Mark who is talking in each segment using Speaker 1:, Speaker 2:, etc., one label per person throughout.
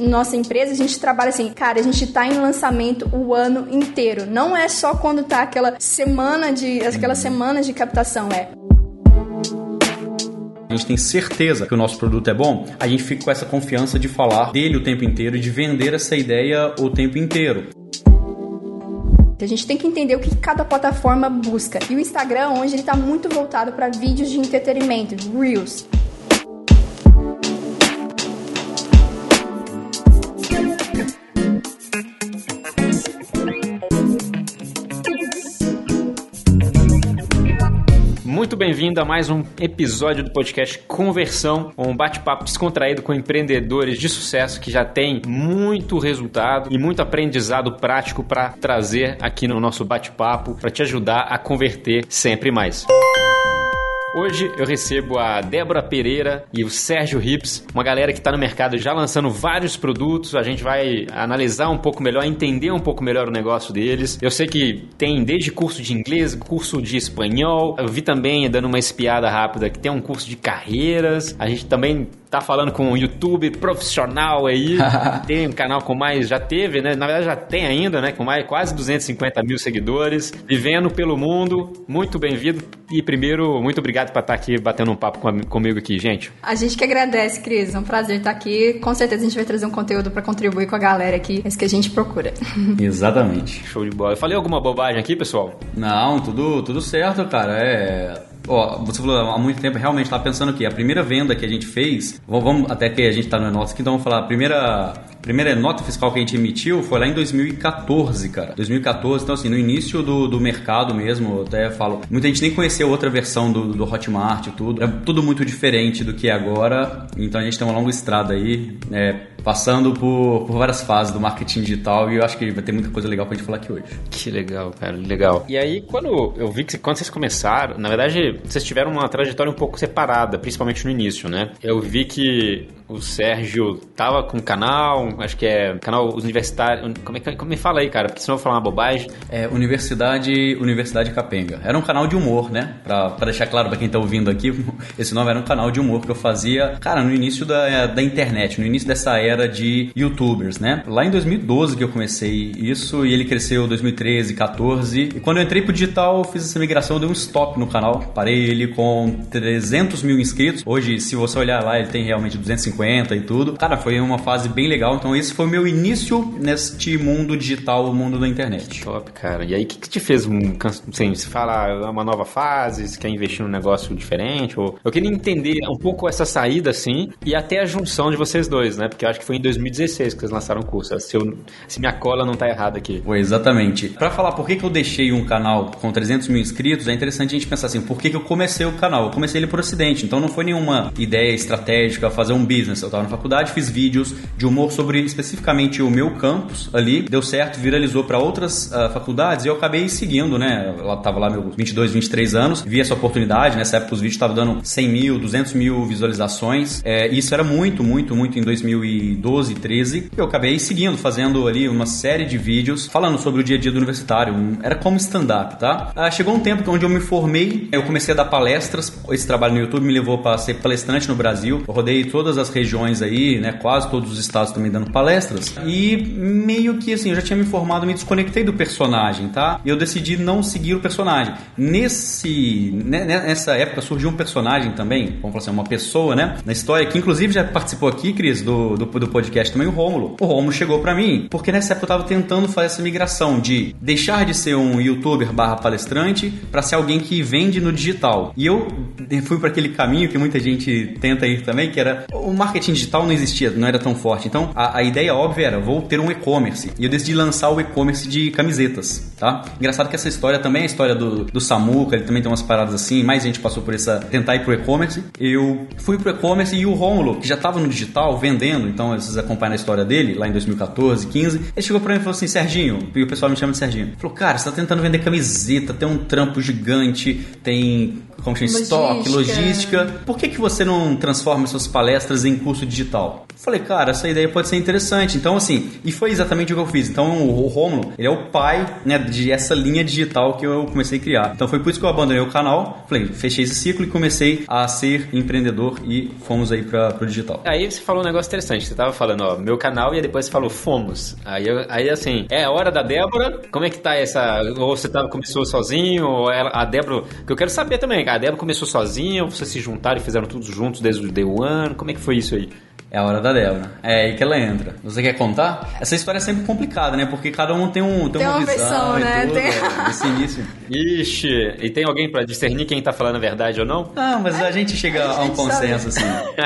Speaker 1: nossa empresa, a gente trabalha assim, cara, a gente tá em lançamento o ano inteiro. Não é só quando tá aquela semana de. aquelas semanas de captação, é
Speaker 2: a gente tem certeza que o nosso produto é bom, a gente fica com essa confiança de falar dele o tempo inteiro e de vender essa ideia o tempo inteiro.
Speaker 1: A gente tem que entender o que cada plataforma busca. E o Instagram, hoje, ele está muito voltado para vídeos de entretenimento, Reels.
Speaker 3: Muito bem-vindo a mais um episódio do podcast Conversão, um bate-papo descontraído com empreendedores de sucesso que já têm muito resultado e muito aprendizado prático para trazer aqui no nosso bate-papo para te ajudar a converter sempre mais. Hoje eu recebo a Débora Pereira e o Sérgio Rips, uma galera que está no mercado já lançando vários produtos. A gente vai analisar um pouco melhor, entender um pouco melhor o negócio deles. Eu sei que tem desde curso de inglês, curso de espanhol. Eu vi também, dando uma espiada rápida, que tem um curso de carreiras. A gente também tá falando com um YouTube profissional aí, tem um canal com mais, já teve, né? Na verdade já tem ainda, né? Com mais quase 250 mil seguidores, vivendo pelo mundo. Muito bem-vindo e primeiro, muito obrigado por estar aqui batendo um papo com, comigo aqui, gente.
Speaker 1: A gente que agradece, Cris. É um prazer estar aqui. Com certeza a gente vai trazer um conteúdo para contribuir com a galera aqui. É isso que a gente procura.
Speaker 2: Exatamente.
Speaker 3: Show de bola. Eu falei alguma bobagem aqui, pessoal?
Speaker 2: Não, tudo, tudo certo, cara. É Ó, você falou há muito tempo, realmente estava pensando que a primeira venda que a gente fez, vamos até que a gente está no nosso então vamos falar, a primeira primeira nota fiscal que a gente emitiu foi lá em 2014, cara. 2014, então assim, no início do, do mercado mesmo, até falo, muita gente nem conheceu outra versão do, do Hotmart e tudo. É tudo muito diferente do que é agora, então a gente tem uma longa estrada aí, né, passando por, por várias fases do marketing digital e eu acho que vai ter muita coisa legal pra gente falar aqui hoje.
Speaker 3: Que legal, cara, legal. E aí, quando eu vi que quando vocês começaram, na verdade, vocês tiveram uma trajetória um pouco separada, principalmente no início, né? Eu vi que o Sérgio tava com um canal, acho que é canal universitário. Como é que como me fala aí, cara? Porque senão eu vou falar uma bobagem.
Speaker 2: É Universidade Universidade Capenga. Era um canal de humor, né? Pra, pra deixar claro pra quem tá ouvindo aqui, esse nome era um canal de humor que eu fazia, cara, no início da, da internet, no início dessa era de youtubers, né? Lá em 2012 que eu comecei isso e ele cresceu 2013, 14. E quando eu entrei pro digital, eu fiz essa migração, dei um stop no canal. Parei ele com 300 mil inscritos. Hoje, se você olhar lá, ele tem realmente 250 e tudo. Cara, foi uma fase bem legal. Então, esse foi o meu início neste mundo digital, o mundo da internet.
Speaker 3: Top, cara. E aí, o que, que te fez um. Assim, você fala é uma nova fase, quer investir num negócio diferente? Ou... Eu queria entender um pouco essa saída, assim, e até a junção de vocês dois, né? Porque eu acho que foi em 2016 que vocês lançaram o curso. Se, eu, se minha cola não tá errada aqui.
Speaker 2: Foi, exatamente. Para falar por que, que eu deixei um canal com 300 mil inscritos, é interessante a gente pensar assim, por que, que eu comecei o canal? Eu comecei ele por acidente, então não foi nenhuma ideia estratégica fazer um business. Eu tava na faculdade, fiz vídeos de humor sobre especificamente o meu campus ali, deu certo, viralizou para outras uh, faculdades e eu acabei seguindo, né? Ela tava lá meus 22, 23 anos, vi essa oportunidade, nessa época os vídeos estavam dando 100 mil, 200 mil visualizações, é, isso era muito, muito, muito em 2012, 13, eu acabei seguindo, fazendo ali uma série de vídeos falando sobre o dia a dia do universitário, um, era como stand-up, tá? Uh, chegou um tempo onde eu me formei, eu comecei a dar palestras, esse trabalho no YouTube me levou para ser palestrante no Brasil, eu rodei todas as regiões aí, né, quase todos os estados também dando palestras, e meio que assim, eu já tinha me formado, me desconectei do personagem, tá? Eu decidi não seguir o personagem. Nesse, né, né, nessa época surgiu um personagem também, vamos falar assim, uma pessoa, né, na história, que inclusive já participou aqui, Cris, do, do, do podcast também, o Rômulo. O Rômulo chegou para mim, porque nessa época eu tava tentando fazer essa migração de deixar de ser um youtuber barra palestrante para ser alguém que vende no digital. E eu fui para aquele caminho que muita gente tenta ir também, que era o marketing digital não existia, não era tão forte. Então a, a ideia óbvia era vou ter um e-commerce. E eu decidi lançar o e-commerce de camisetas, tá? Engraçado que essa história também é a história do, do Samuca, ele também tem umas paradas assim, mais gente passou por essa tentar ir pro e-commerce. Eu fui pro e-commerce e o Rômulo, que já tava no digital vendendo, então vocês acompanham a história dele lá em 2014, 15, ele chegou para mim e falou assim: "Serginho", e o pessoal me chama de Serginho. Falou: "Cara, você tá tentando vender camiseta, tem um trampo gigante, tem como chama, estoque, logística. Por que, que você não transforma suas palestras em em curso digital. Falei, cara, essa ideia pode ser interessante. Então, assim, e foi exatamente o que eu fiz. Então, o Romulo, ele é o pai, né, de essa linha digital que eu comecei a criar. Então, foi por isso que eu abandonei o canal. Falei, fechei esse ciclo e comecei a ser empreendedor e fomos aí para o digital.
Speaker 3: Aí você falou um negócio interessante. Você tava falando, ó, meu canal e depois você falou fomos. Aí, aí assim, é a hora da Débora. Como é que tá essa? Ou você tava, começou sozinho? Ou ela, a Débora. Que eu quero saber também, a Débora começou sozinha? Ou vocês se juntaram e fizeram tudo juntos desde o day one? Como é que foi isso aí?
Speaker 2: É a hora da Débora. É aí que ela entra. Você quer contar? Essa história é sempre complicada, né? Porque cada um tem, um, tem,
Speaker 1: tem
Speaker 2: uma,
Speaker 1: uma
Speaker 2: visão
Speaker 1: versão, né?
Speaker 2: Tudo,
Speaker 1: tem...
Speaker 2: é, esse início.
Speaker 3: Ixi, e tem alguém para discernir quem tá falando a verdade ou não?
Speaker 2: Não, mas a gente chega a, a um consenso, assim.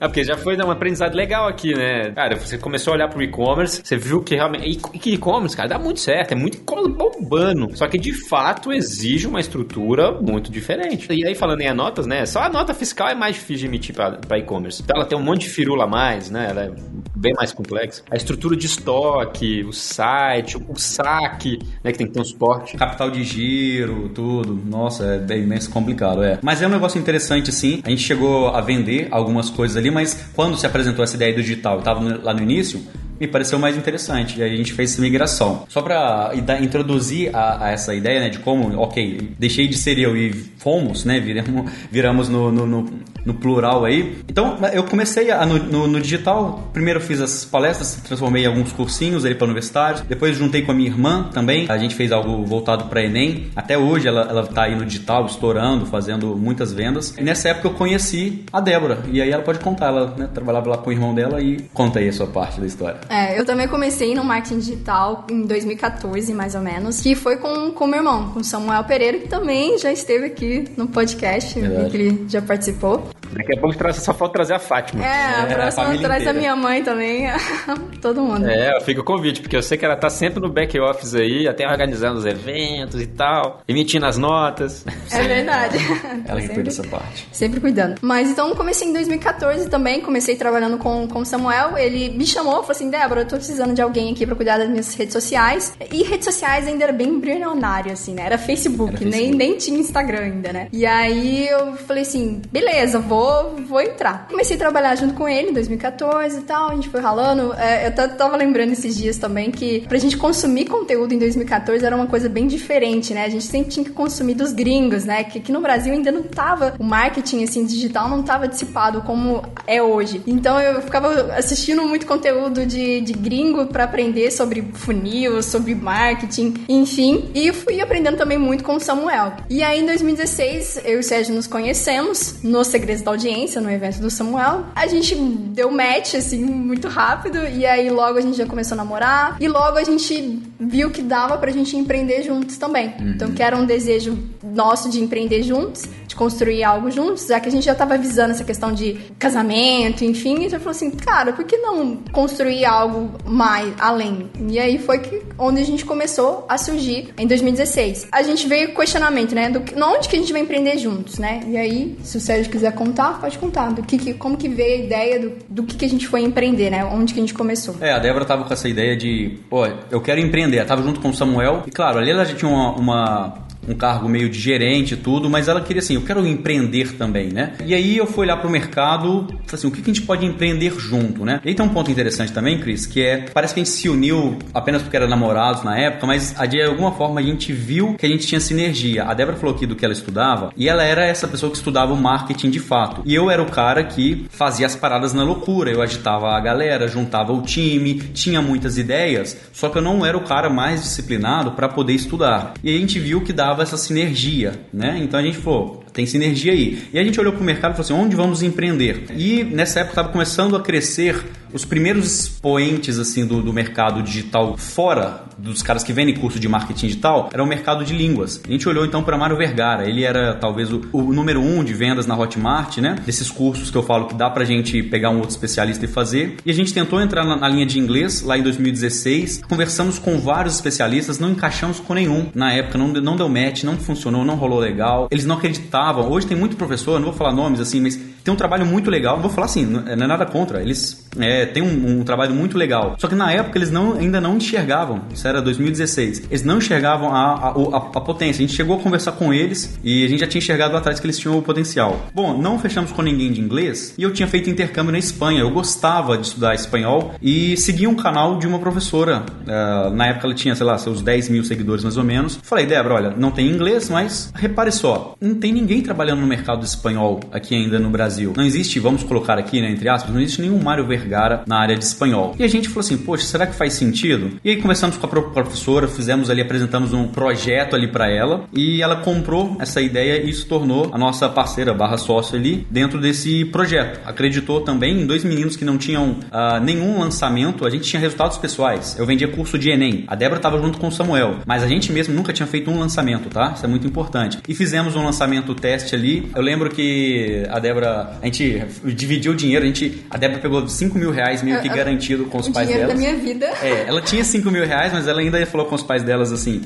Speaker 3: é porque já foi um aprendizado legal aqui, né? Cara, você começou a olhar pro e-commerce, você viu que realmente. E que e-commerce, cara, dá muito certo, é muito bombando. Só que de fato exige uma estrutura muito diferente. E aí, falando em anotas, né? Só a nota fiscal é mais difícil de emitir para e-commerce. Então ela tem um monte de firula a mais, né? Ela é bem mais complexo. A estrutura de estoque, o site, o saque, né, que tem que ter um suporte.
Speaker 2: Capital de giro, tudo. Nossa, é bem mais complicado, é. Mas é um negócio interessante, sim. A gente chegou a vender algumas coisas ali, mas quando se apresentou essa ideia do digital, estava lá no início, me pareceu mais interessante. E aí a gente fez essa migração. Só para introduzir a, a, essa ideia, né, de como, ok, deixei de ser eu e fomos, né, viramos, viramos no, no, no, no plural aí. Então, eu comecei a, no, no, digital, primeiro fiz as palestras, transformei em alguns cursinhos ali para universitários, depois juntei com a minha irmã também, a gente fez algo voltado para Enem. Até hoje ela, ela tá aí no digital, estourando, fazendo muitas vendas. E nessa época eu conheci a Débora, e aí ela pode contar, ela né, trabalhava lá com o irmão dela e conta aí a sua parte da história.
Speaker 1: É, eu também comecei no marketing digital em 2014, mais ou menos, que foi com o meu irmão, com Samuel Pereira, que também já esteve aqui no podcast, que ele já participou.
Speaker 3: Daqui a pouco traz, só falta trazer a Fátima.
Speaker 1: É, a próxima é, a traz a minha mãe também, todo mundo.
Speaker 3: É, fica o convite, porque eu sei que ela tá sempre no back office aí, até organizando os eventos e tal, emitindo as notas.
Speaker 1: É verdade.
Speaker 2: Ela que cuida dessa parte.
Speaker 1: Sempre cuidando. Mas então comecei em 2014 também, comecei trabalhando com o Samuel, ele me chamou, falou assim, Débora, eu tô precisando de alguém aqui pra cuidar das minhas redes sociais. E redes sociais ainda era bem embrionário, assim, né? Era Facebook, era Facebook. Nem, nem tinha Instagram ainda, né? E aí eu falei assim, beleza, vou vou, vou entrar. Comecei a trabalhar junto com ele em 2014 e tal, a gente foi ralando. É, eu tava lembrando esses dias também que pra gente consumir conteúdo em 2014 era uma coisa bem diferente, né? A gente sempre tinha que consumir dos gringos, né? Que aqui no Brasil ainda não tava, o marketing assim digital não tava dissipado como é hoje. Então eu ficava assistindo muito conteúdo de, de gringo para aprender sobre funil, sobre marketing, enfim. E fui aprendendo também muito com o Samuel. E aí em 2016 eu e o Sérgio nos conhecemos no Segredos da audiência no evento do Samuel. A gente deu match, assim, muito rápido. E aí logo a gente já começou a namorar. E logo a gente viu que dava pra gente empreender juntos também. Uhum. Então, que era um desejo nosso de empreender juntos, de construir algo juntos, já que a gente já tava visando essa questão de casamento, enfim. E a gente falou assim, cara, por que não construir algo mais além? E aí foi que onde a gente começou a surgir em 2016. A gente veio questionamento, né? Do onde que a gente vai empreender juntos, né? E aí, se o Sérgio quiser contar contar? Pode contar. Do que, que como que veio a ideia do, do que, que a gente foi empreender, né? Onde que a gente começou?
Speaker 2: É, a Débora tava com essa ideia de, pô, eu quero empreender. Tava junto com o Samuel. E claro, ali ela já tinha uma, uma um cargo meio de gerente e tudo, mas ela queria assim, eu quero empreender também, né? E aí eu fui olhar pro mercado, assim, o que, que a gente pode empreender junto, né? E aí tem um ponto interessante também, Cris, que é, parece que a gente se uniu apenas porque era namorados na época, mas de alguma forma a gente viu que a gente tinha sinergia. A Débora falou aqui do que ela estudava, e ela era essa pessoa que estudava o marketing de fato. E eu era o cara que fazia as paradas na loucura, eu agitava a galera, juntava o time, tinha muitas ideias, só que eu não era o cara mais disciplinado para poder estudar. E a gente viu que dava dava essa sinergia, né? Então a gente falou, tem sinergia aí. E a gente olhou para o mercado e falou assim, onde vamos empreender? E nessa época estava começando a crescer os primeiros expoentes assim do, do mercado digital fora dos caras que vendem curso de marketing digital era o mercado de línguas. A gente olhou então para Mário Vergara. Ele era talvez o, o, número um de vendas na Hotmart, né? Desses cursos que eu falo que dá pra gente pegar um outro especialista e fazer. E a gente tentou entrar na, na linha de inglês lá em 2016. Conversamos com vários especialistas, não encaixamos com nenhum. Na época não, não deu match, não funcionou, não rolou legal. Eles não acreditavam. Hoje tem muito professor, não vou falar nomes assim, mas tem um trabalho muito legal. Vou falar assim, não é nada contra. Eles é, tem um, um, trabalho muito legal. Só que na época eles não, ainda não enxergavam, isso era 2016, eles não enxergavam a, a, a, a potência. A gente chegou a conversar com eles e a gente já tinha enxergado lá atrás que eles tinham o potencial. Bom, não fechamos com ninguém de inglês e eu tinha feito intercâmbio na Espanha. Eu gostava de estudar espanhol e seguia um canal de uma professora. Uh, na época ela tinha, sei lá, seus 10 mil seguidores mais ou menos. Falei, Débora, olha, não tem inglês, mas repare só, não tem ninguém trabalhando no mercado espanhol aqui ainda no Brasil. Não existe, vamos colocar aqui, né, entre aspas, não existe nenhum Mário Vergara na área de espanhol. E a gente falou assim, poxa, será que faz sentido? E aí conversamos com a professora, fizemos ali, apresentamos um projeto ali para ela e ela comprou essa ideia e se tornou a nossa parceira barra sócio ali dentro desse projeto. Acreditou também em dois meninos que não tinham uh, nenhum lançamento, a gente tinha resultados pessoais. Eu vendia curso de Enem. A Débora estava junto com o Samuel, mas a gente mesmo nunca tinha feito um lançamento, tá? Isso é muito importante. E fizemos um lançamento teste ali. Eu lembro que a Débora, a gente dividiu o dinheiro, a gente, a Débora pegou 5 mil reais meio que eu, garantido com os pais
Speaker 1: dela.
Speaker 2: da
Speaker 1: minha vida.
Speaker 2: É, ela tinha 5 mil reais, mas ela ainda falou com os pais delas assim: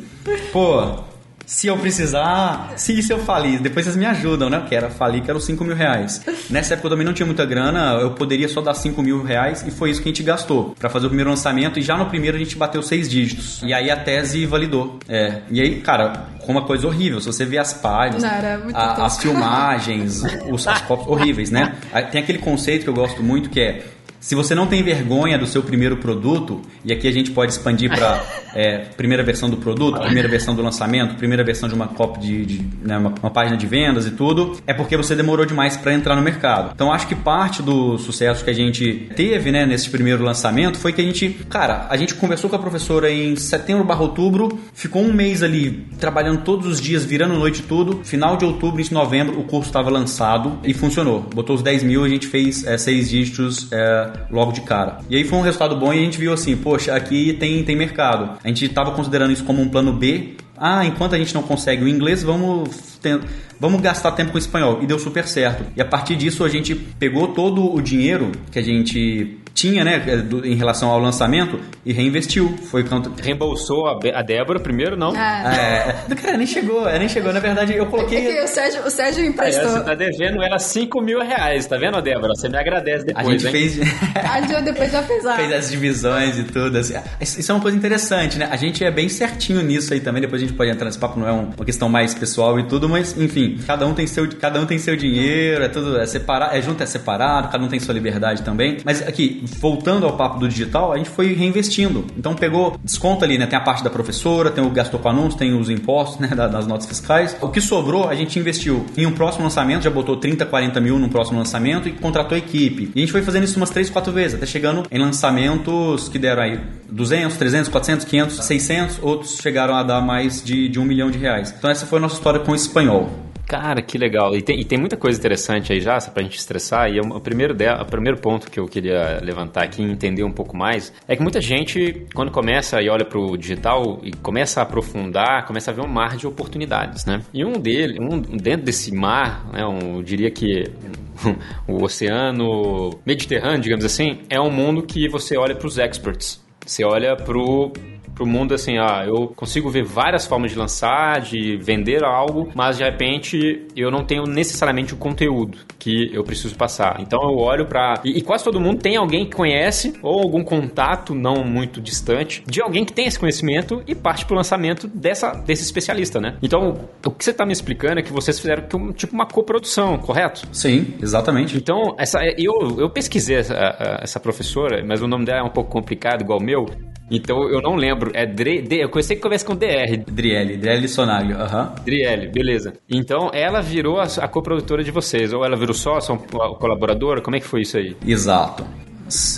Speaker 2: pô, se eu precisar, se isso eu falir, depois vocês me ajudam, né? Porque era falir que eram 5 mil reais. Nessa época eu também não tinha muita grana, eu poderia só dar 5 mil reais e foi isso que a gente gastou para fazer o primeiro lançamento e já no primeiro a gente bateu seis dígitos. E aí a tese validou. É. E aí, cara, com uma coisa horrível. Se você vê as páginas, não, a, as filmagens, os, as cópias horríveis, né? Tem aquele conceito que eu gosto muito que é se você não tem vergonha do seu primeiro produto, e aqui a gente pode expandir para é, primeira versão do produto, primeira versão do lançamento, primeira versão de uma copy de, de né, uma, uma, página de vendas e tudo, é porque você demorou demais para entrar no mercado. Então acho que parte do sucesso que a gente teve né, nesse primeiro lançamento foi que a gente, cara, a gente conversou com a professora em setembro barra outubro, ficou um mês ali trabalhando todos os dias, virando noite tudo. Final de outubro, de novembro, o curso estava lançado e funcionou. Botou os 10 mil, a gente fez é, seis dígitos é, logo de cara. E aí foi um resultado bom e a gente viu assim, poxa, aqui tem, tem mercado. A gente estava considerando isso como um plano B. Ah, enquanto a gente não consegue o inglês, vamos, vamos gastar tempo com o espanhol. E deu super certo. E a partir disso a gente pegou todo o dinheiro que a gente tinha, né, em relação ao lançamento e reinvestiu. Foi quanto...
Speaker 3: Reembolsou a, a Débora primeiro, não?
Speaker 2: Ah. É, cara, nem chegou, nem chegou. Na verdade, eu coloquei.
Speaker 1: É o Sérgio, o Sérgio emprestou. É,
Speaker 3: você tá devendo ela 5 mil reais, tá vendo, Débora? Você me agradece depois.
Speaker 2: A gente
Speaker 3: hein?
Speaker 2: fez.
Speaker 1: a gente depois já fez
Speaker 2: Fez as divisões e tudo. Assim. Isso é uma coisa interessante, né? A gente é bem certinho nisso aí também. Depois a gente pode entrar nesse papo, não é uma questão mais pessoal e tudo, mas enfim, cada um tem seu, cada um tem seu dinheiro, é tudo é separado, é junto, é separado, cada um tem sua liberdade também. Mas aqui, voltando ao papo do digital, a gente foi reinvestindo. Então pegou desconto ali, né? Tem a parte da professora, tem o gastou com anúncios, tem os impostos, né? Das notas fiscais. O que sobrou, a gente investiu em um próximo lançamento, já botou 30, 40 mil no próximo lançamento e contratou equipe. E a gente foi fazendo isso umas 3, 4 vezes, até chegando em lançamentos que deram aí 200, 300, 400, 500, 600, outros chegaram a dar mais de, de um milhão de reais. Então essa foi a nossa história com o espanhol.
Speaker 3: Cara, que legal. E tem, e tem muita coisa interessante aí já, pra gente estressar. E o primeiro, de, o primeiro ponto que eu queria levantar aqui e entender um pouco mais é que muita gente, quando começa e olha pro digital e começa a aprofundar, começa a ver um mar de oportunidades, né? E um dele, um, dentro desse mar, né, um, eu diria que o oceano Mediterrâneo, digamos assim, é um mundo que você olha para os experts. Você olha pro pro mundo assim, ah, eu consigo ver várias formas de lançar, de vender algo, mas de repente eu não tenho necessariamente o conteúdo que eu preciso passar. Então eu olho para e, e, quase todo mundo tem alguém que conhece ou algum contato não muito distante de alguém que tem esse conhecimento e parte pro lançamento dessa desse especialista, né? Então, o que você tá me explicando é que vocês fizeram tipo uma coprodução, correto?
Speaker 2: Sim, exatamente.
Speaker 3: Então, essa eu eu pesquisei essa, essa professora, mas o nome dela é um pouco complicado igual o meu. Então eu não lembro. É Dre, D, eu conheci que começa com DR.
Speaker 2: Driele, Driele Sonaglio, aham.
Speaker 3: Uhum. Beleza. Então ela virou a, a coprodutora de vocês, ou ela virou sócia, ou colaboradora? Como é que foi isso aí?
Speaker 2: Exato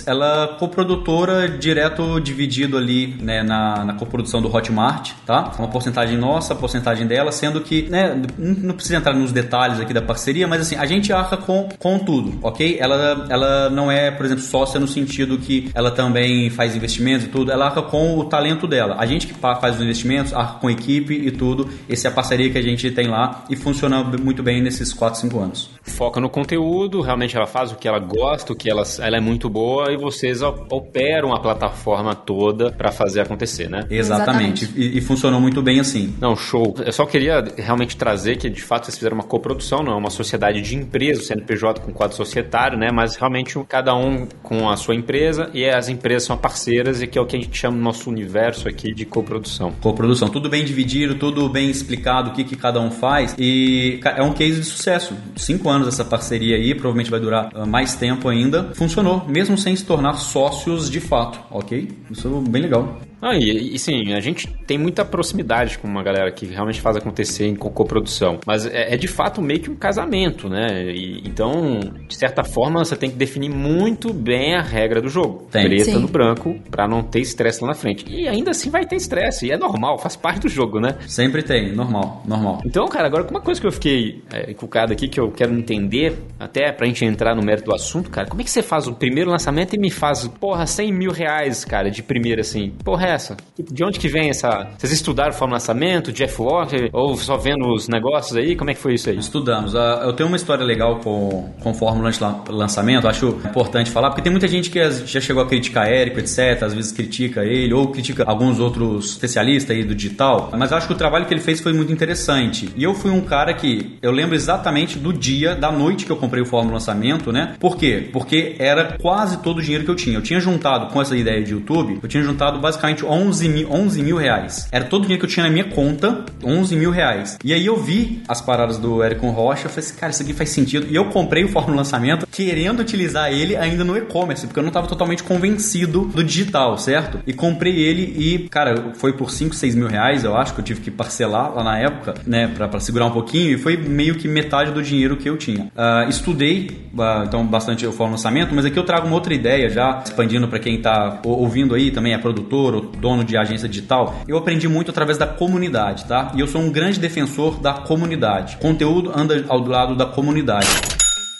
Speaker 2: ela é coprodutora direto dividido ali né, na, na coprodução do Hotmart, tá? Uma porcentagem nossa, porcentagem dela, sendo que, né, não precisa entrar nos detalhes aqui da parceria, mas assim, a gente arca com, com tudo, ok? Ela, ela não é, por exemplo, sócia no sentido que ela também faz investimentos e tudo, ela arca com o talento dela. A gente que faz os investimentos, arca com equipe e tudo, essa é a parceria que a gente tem lá e funciona muito bem nesses 4, 5 anos.
Speaker 3: Foca no conteúdo, realmente ela faz o que ela gosta, o que ela, ela é muito boa boa e vocês operam a plataforma toda para fazer acontecer, né?
Speaker 2: Exatamente. Exatamente. E, e, funcionou muito bem assim.
Speaker 3: Não, show. Eu só queria realmente trazer que de fato vocês fizeram uma coprodução, não é uma sociedade de empresa, o CNPJ com quadro societário, né? Mas realmente cada um com a sua empresa e as empresas são parceiras e que é o que a gente chama no nosso universo aqui de coprodução.
Speaker 2: Coprodução, tudo bem dividido, tudo bem explicado, o que, que cada um faz e é um case de sucesso. Cinco anos essa parceria aí, provavelmente vai durar ah, mais tempo ainda. Funcionou, mesmo sem se tornar sócios de fato, ok? Isso é bem legal.
Speaker 3: Ah, e, e, sim, a gente tem muita proximidade com uma galera que realmente faz acontecer em coprodução. Mas é, é, de fato meio que um casamento, né? E, então, de certa forma, você tem que definir muito bem a regra do jogo. Tem. Preta sim. no branco, para não ter estresse lá na frente. E ainda assim vai ter estresse. E é normal, faz parte do jogo, né?
Speaker 2: Sempre tem, normal, normal.
Speaker 3: Então, cara, agora uma coisa que eu fiquei é, encucado aqui, que eu quero entender, até pra gente entrar no mérito do assunto, cara, como é que você faz o primeiro lançamento e me faz, porra, 100 mil reais, cara, de primeira assim? Porra, essa? De onde que vem essa... Vocês estudaram o lançamento, Jeff Walker, ou só vendo os negócios aí? Como é que foi isso aí?
Speaker 2: Estudamos. Ah, eu tenho uma história legal com, com fórmula de lançamento, acho importante falar, porque tem muita gente que já chegou a criticar Érico, etc., às vezes critica ele, ou critica alguns outros especialistas aí do digital, mas acho que o trabalho que ele fez foi muito interessante. E eu fui um cara que, eu lembro exatamente do dia, da noite que eu comprei o fórmula lançamento, né? Por quê? Porque era quase todo o dinheiro que eu tinha. Eu tinha juntado, com essa ideia de YouTube, eu tinha juntado basicamente 11 11 mil, 11 mil reais. Era todo o dinheiro que eu tinha na minha conta, 11 mil reais. E aí eu vi as paradas do Eric Rocha, eu falei assim, cara, isso aqui faz sentido. E eu comprei o Fórmula Lançamento querendo utilizar ele ainda no e-commerce, porque eu não estava totalmente convencido do digital, certo? E comprei ele e, cara, foi por 5, 6 mil reais, eu acho que eu tive que parcelar lá na época, né, pra, pra segurar um pouquinho, e foi meio que metade do dinheiro que eu tinha. Uh, estudei, uh, então, bastante o Fórmula Lançamento, mas aqui eu trago uma outra ideia já, expandindo para quem tá ouvindo aí também, é produtor ou dono de agência digital, eu aprendi muito através da comunidade, tá? E eu sou um grande defensor da comunidade. Conteúdo anda ao lado da comunidade.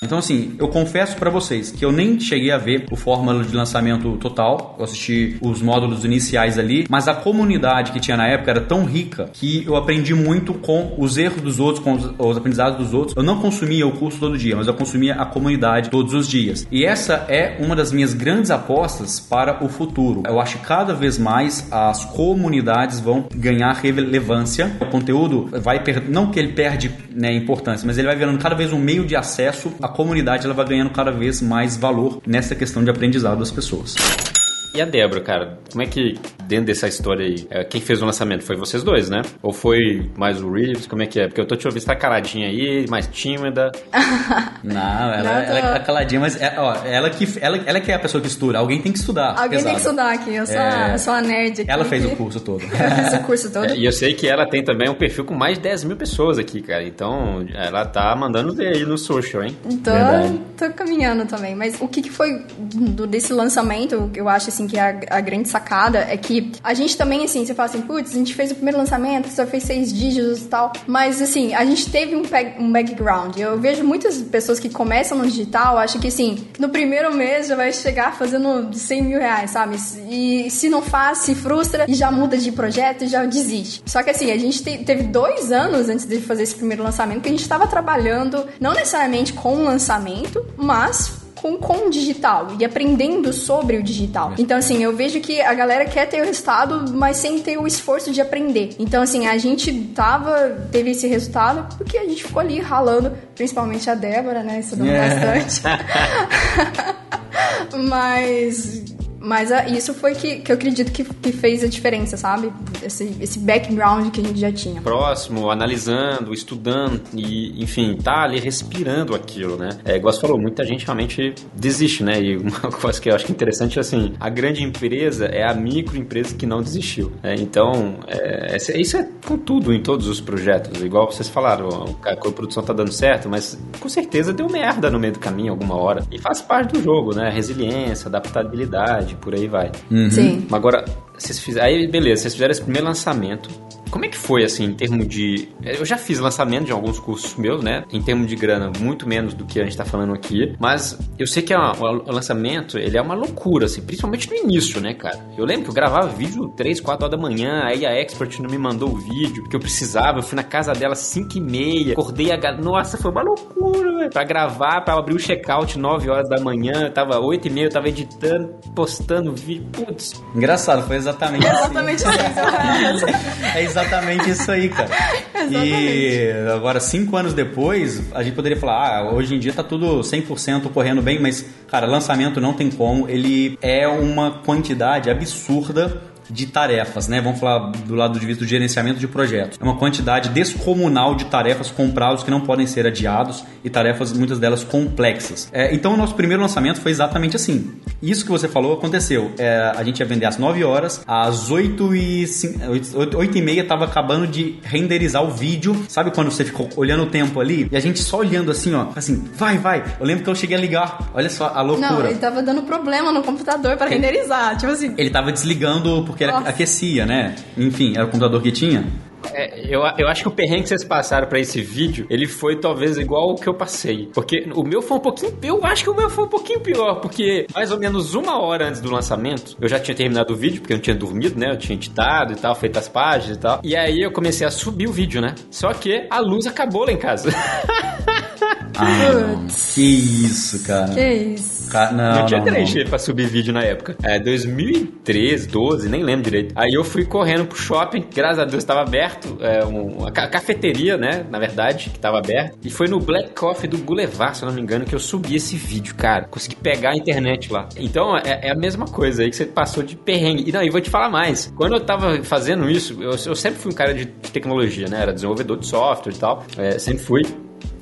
Speaker 2: Então, assim, eu confesso para vocês que eu nem cheguei a ver o fórmula de lançamento total, eu assisti os módulos iniciais ali, mas a comunidade que tinha na época era tão rica que eu aprendi muito com os erros dos outros, com os, os aprendizados dos outros. Eu não consumia o curso todo dia, mas eu consumia a comunidade todos os dias. E essa é uma das minhas grandes apostas para o futuro. Eu acho que cada vez mais as comunidades vão ganhar relevância. O conteúdo vai perder, não que ele perde né, importância, mas ele vai virando cada vez um meio de acesso a comunidade ela vai ganhando cada vez mais valor nessa questão de aprendizado das pessoas.
Speaker 3: E a Débora, cara, como é que, dentro dessa história aí, é, quem fez o lançamento foi vocês dois, né? Ou foi mais o Reeves? Como é que é? Porque eu tô te ouvindo, você tá caladinha aí, mais tímida.
Speaker 2: Não, ela, Não, tô... ela tá caladinha, mas é, ó, ela, que, ela, ela que é a pessoa que estuda. Alguém tem que estudar.
Speaker 1: Alguém pesado. tem que estudar aqui. Eu sou, é... eu sou a nerd aqui.
Speaker 2: Ela fez o curso todo.
Speaker 1: fiz o curso todo. É,
Speaker 3: e eu sei que ela tem também um perfil com mais de 10 mil pessoas aqui, cara. Então, ela tá mandando ver aí no social, hein?
Speaker 1: Tô, tô caminhando também. Mas o que, que foi do, desse lançamento, eu acho assim que é a, a grande sacada é que a gente também, assim, você fala assim, putz, a gente fez o primeiro lançamento, só fez seis dígitos e tal. Mas, assim, a gente teve um, um background. Eu vejo muitas pessoas que começam no digital, acham que, assim, no primeiro mês já vai chegar fazendo 100 mil reais, sabe? E se não faz, se frustra e já muda de projeto e já desiste. Só que, assim, a gente te, teve dois anos antes de fazer esse primeiro lançamento que a gente estava trabalhando, não necessariamente com o lançamento, mas com, com o digital e aprendendo sobre o digital. Então, assim, eu vejo que a galera quer ter o resultado, mas sem ter o esforço de aprender. Então, assim, a gente tava, teve esse resultado porque a gente ficou ali ralando, principalmente a Débora, né? Estudando yeah. É. bastante. mas mas uh, isso foi que, que eu acredito que, que fez a diferença, sabe? Esse, esse background que a gente já tinha.
Speaker 3: Próximo, analisando, estudando e, enfim, tá ali respirando aquilo, né? É, igual você falou, muita gente realmente desiste, né? E uma coisa que eu acho interessante é assim, a grande empresa é a microempresa que não desistiu. Né? Então, é, isso é com tudo em todos os projetos. Igual vocês falaram, a produção tá dando certo, mas com certeza deu merda no meio do caminho alguma hora. E faz parte do jogo, né? Resiliência, adaptabilidade por aí vai.
Speaker 1: Uhum. Sim.
Speaker 3: Agora, vocês fizeram. Aí, beleza, vocês fizeram esse primeiro lançamento. Como é que foi, assim, em termos de. Eu já fiz lançamento de alguns cursos meus, né? Em termos de grana, muito menos do que a gente tá falando aqui. Mas eu sei que o lançamento, ele é uma loucura, assim, principalmente no início, né, cara? Eu lembro que eu gravava vídeo 3, 4 horas da manhã, aí a Expert não me mandou o vídeo, porque eu precisava, eu fui na casa dela 5 e meia, acordei a. Nossa, foi uma loucura, velho. Pra gravar, pra abrir o checkout 9 horas da manhã, tava 8 e meia, eu tava editando, postando vídeo. Putz.
Speaker 2: Engraçado, foi exatamente assim.
Speaker 1: Exatamente isso.
Speaker 2: É exatamente isso aí, cara. E agora, cinco anos depois, a gente poderia falar, ah, hoje em dia tá tudo 100% correndo bem, mas, cara, lançamento não tem como. Ele é uma quantidade absurda de tarefas, né? Vamos falar do lado de vista do gerenciamento de projetos. É uma quantidade descomunal de tarefas com prazos que não podem ser adiados e tarefas, muitas delas complexas. É, então, o nosso primeiro lançamento foi exatamente assim. Isso que você falou aconteceu. É, a gente ia vender às 9 horas, às 8 e, 8, 8 e meia tava acabando de renderizar o vídeo. Sabe quando você ficou olhando o tempo ali? E a gente só olhando assim, ó, assim, vai, vai. Eu lembro que eu cheguei a ligar. Olha só a loucura.
Speaker 1: Não, ele tava dando problema no computador para renderizar. Tipo assim.
Speaker 2: Ele tava desligando porque ele
Speaker 1: Nossa.
Speaker 2: aquecia, né? Enfim, era o computador que tinha.
Speaker 3: É, eu, eu acho que o perrengue que vocês passaram pra esse vídeo, ele foi talvez igual o que eu passei. Porque o meu foi um pouquinho. Eu acho que o meu foi um pouquinho pior. Porque mais ou menos uma hora antes do lançamento, eu já tinha terminado o vídeo, porque eu não tinha dormido, né? Eu tinha editado e tal, feito as páginas e tal. E aí eu comecei a subir o vídeo, né? Só que a luz acabou lá em casa.
Speaker 2: Ah, que isso, cara.
Speaker 1: Que isso?
Speaker 2: Ca- Não,
Speaker 3: Não, tinha
Speaker 2: não,
Speaker 3: três
Speaker 2: não.
Speaker 3: pra subir vídeo na época. É, 2013, 12, nem lembro direito. Aí eu fui correndo pro shopping, graças a Deus estava aberto, é, um- a ca- cafeteria, né, na verdade, que tava aberto. E foi no Black Coffee do Boulevard, se eu não me engano, que eu subi esse vídeo, cara. Consegui pegar a internet lá. Então, é, é a mesma coisa aí que você passou de perrengue. E não, e vou te falar mais. Quando eu tava fazendo isso, eu, eu sempre fui um cara de tecnologia, né, era desenvolvedor de software e tal, é, sempre fui.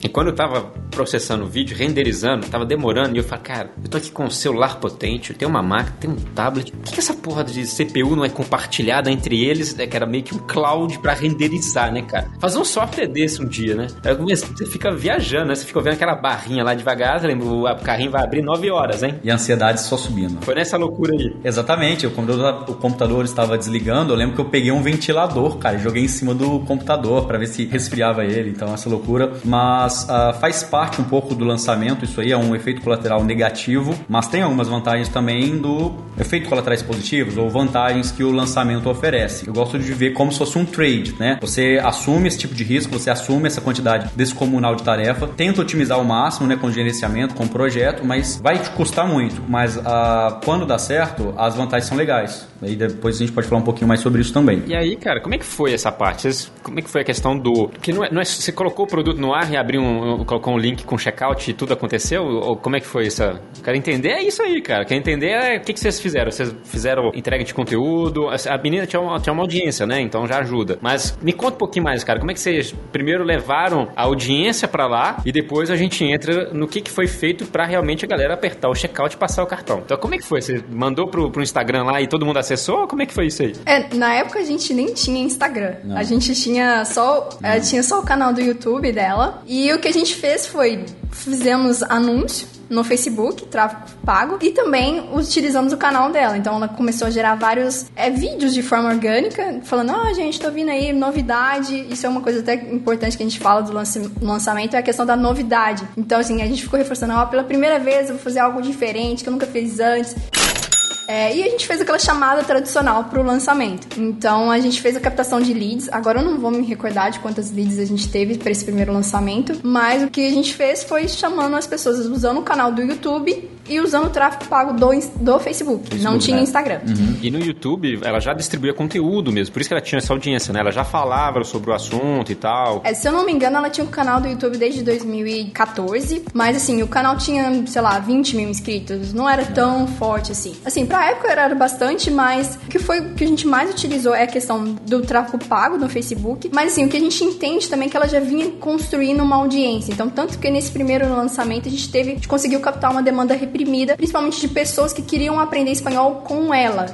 Speaker 3: E quando eu tava processando o vídeo, renderizando, tava demorando, e eu falei, cara, eu tô aqui com um celular potente, eu tenho uma máquina, tenho um tablet. Por que, que essa porra de CPU não é compartilhada entre eles? né, que era meio que um cloud pra renderizar, né, cara? Fazer um software desse um dia, né? Aí eu você fica viajando, né? Você fica vendo aquela barrinha lá devagar, você lembra, o carrinho vai abrir 9 horas, hein?
Speaker 2: E a ansiedade só subindo.
Speaker 3: Foi nessa loucura aí.
Speaker 2: Exatamente, o computador, o computador estava desligando. Eu lembro que eu peguei um ventilador, cara, e joguei em cima do computador para ver se resfriava ele. Então, essa loucura. Mas ah, faz parte um pouco do lançamento. Isso aí é um efeito colateral negativo, mas tem algumas vantagens também do efeito colaterais positivos ou vantagens que o lançamento oferece. Eu gosto de ver como se fosse um trade, né? Você assume esse tipo de risco, você assume essa quantidade descomunal de tarefa, tenta otimizar ao máximo, né, com gerenciamento, com projeto, mas vai te custar muito. Mas ah, quando dá certo, as vantagens são legais. Aí depois a gente pode falar um pouquinho mais sobre isso também.
Speaker 3: E aí, cara, como é que foi essa parte? Como é que foi a questão do. Porque não é, não é- você colocou o produto no ar e abriu um, colocou um link com checkout e tudo aconteceu? Ou como é que foi isso? Quero entender é isso aí, cara. Quero entender é o que, que vocês fizeram. Vocês fizeram entrega de conteúdo. A menina tinha uma, tinha uma audiência, né? Então já ajuda. Mas me conta um pouquinho mais, cara. Como é que vocês primeiro levaram a audiência pra lá e depois a gente entra no que, que foi feito pra realmente a galera apertar o checkout e passar o cartão. Então como é que foi? Você mandou pro, pro Instagram lá e todo mundo acessou? Como é que foi isso aí?
Speaker 1: É, na época a gente nem tinha Instagram. A gente tinha só, é, tinha só o canal do YouTube dela. E o que a gente fez foi fizemos anúncio no Facebook, tráfego pago, e também utilizamos o canal dela. Então ela começou a gerar vários é, vídeos de forma orgânica, falando: Ah, gente, tô vindo aí, novidade. Isso é uma coisa até importante que a gente fala do lance- lançamento, é a questão da novidade. Então, assim, a gente ficou reforçando: Ó, pela primeira vez eu vou fazer algo diferente que eu nunca fiz antes. É, e a gente fez aquela chamada tradicional para o lançamento. Então a gente fez a captação de leads. Agora eu não vou me recordar de quantas leads a gente teve para esse primeiro lançamento, mas o que a gente fez foi chamando as pessoas usando o canal do YouTube e usando o tráfego pago do, do Facebook. não
Speaker 2: Facebook,
Speaker 1: tinha
Speaker 2: né?
Speaker 1: Instagram.
Speaker 3: E no YouTube, ela já distribuía conteúdo mesmo. Por isso que ela tinha essa audiência, né? Ela já falava sobre o assunto e tal.
Speaker 1: É, se eu não me engano, ela tinha um canal do YouTube desde 2014, mas assim, o canal tinha, sei lá, 20 mil inscritos, não era tão forte assim. Assim, pra época era bastante, mas o que foi o que a gente mais utilizou é a questão do tráfego pago no Facebook, mas assim, o que a gente entende também é que ela já vinha construindo uma audiência, então tanto que nesse primeiro lançamento a gente teve, a gente conseguiu captar uma demanda reprimida, principalmente de pessoas que queriam aprender espanhol com ela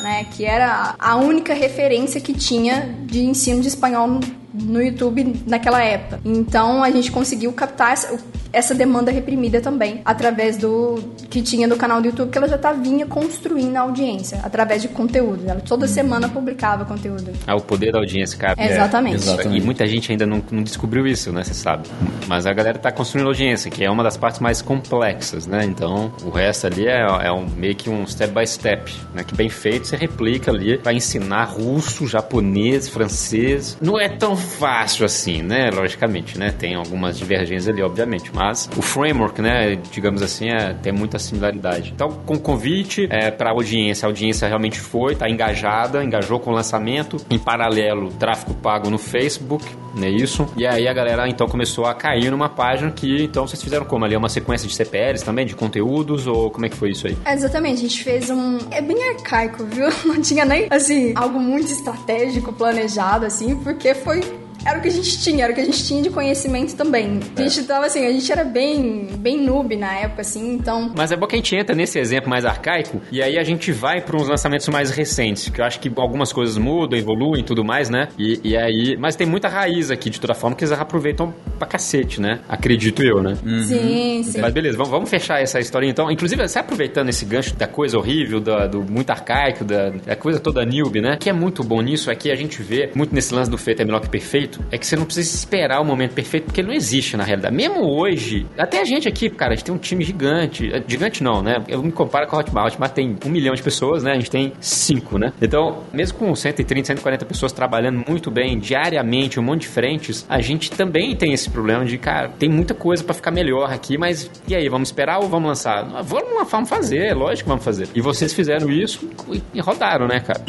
Speaker 1: né, que era a única referência que tinha de ensino de espanhol no YouTube naquela época. Então a gente conseguiu captar essa, essa demanda reprimida também através do que tinha no canal do YouTube, que ela já tá vinha construindo a audiência através de conteúdo. Ela toda semana publicava conteúdo.
Speaker 3: Ah, o poder da audiência, cara.
Speaker 1: É, exatamente.
Speaker 2: É, exatamente.
Speaker 3: E muita gente ainda não, não descobriu isso, né? Você sabe. Mas a galera tá construindo audiência, que é uma das partes mais complexas, né? Então, o resto ali é, é um, meio que um step by step, né? Que bem feito você replica ali para ensinar russo, japonês, francês. Não é tão fácil assim, né? Logicamente, né? Tem algumas divergências ali, obviamente. Mas o framework, né? Digamos assim, é, tem muita similaridade. Então, com convite é, para audiência, a audiência realmente foi, tá engajada, engajou com o lançamento. Em paralelo, tráfego pago no Facebook, né? Isso. E aí a galera então começou a cair numa página que então vocês fizeram como ali? Uma sequência de CPLs também, de conteúdos, ou como é que foi isso aí?
Speaker 1: É, exatamente, a gente fez um. É bem arcaico, viu? Não tinha nem, assim, algo muito estratégico, planejado, assim, porque foi era o que a gente tinha, era o que a gente tinha de conhecimento também. A gente tava assim, a gente era bem, bem noob na época, assim, então.
Speaker 3: Mas é bom que a gente entra nesse exemplo mais arcaico e aí a gente vai para uns lançamentos mais recentes, que eu acho que algumas coisas mudam, evoluem e tudo mais, né? E, e aí. Mas tem muita raiz aqui, de toda forma, que eles aproveitam pra cacete, né? Acredito eu, né?
Speaker 1: Uhum. Sim, sim.
Speaker 3: Mas beleza, vamos, vamos fechar essa história então. Inclusive, você aproveitando esse gancho da coisa horrível, da, do muito arcaico, da, da coisa toda newbie, né? O que é muito bom nisso é que a gente vê muito nesse lance do feito é melhor que perfeito, é que você não precisa esperar o momento perfeito, porque ele não existe na realidade. Mesmo hoje, até a gente aqui, cara, a gente tem um time gigante. É, gigante não, né? Eu me comparo com a Hotmart. A Hotmart tem um milhão de pessoas, né? A gente tem cinco, né? Então, mesmo com 130, 140 pessoas trabalhando muito bem, diariamente, um monte de frentes, a gente também tem esse problema de, cara, tem muita coisa para ficar melhor aqui, mas e aí, vamos esperar ou vamos lançar? Vamos, vamos fazer, lógico que vamos fazer. E vocês fizeram isso e rodaram, né, cara?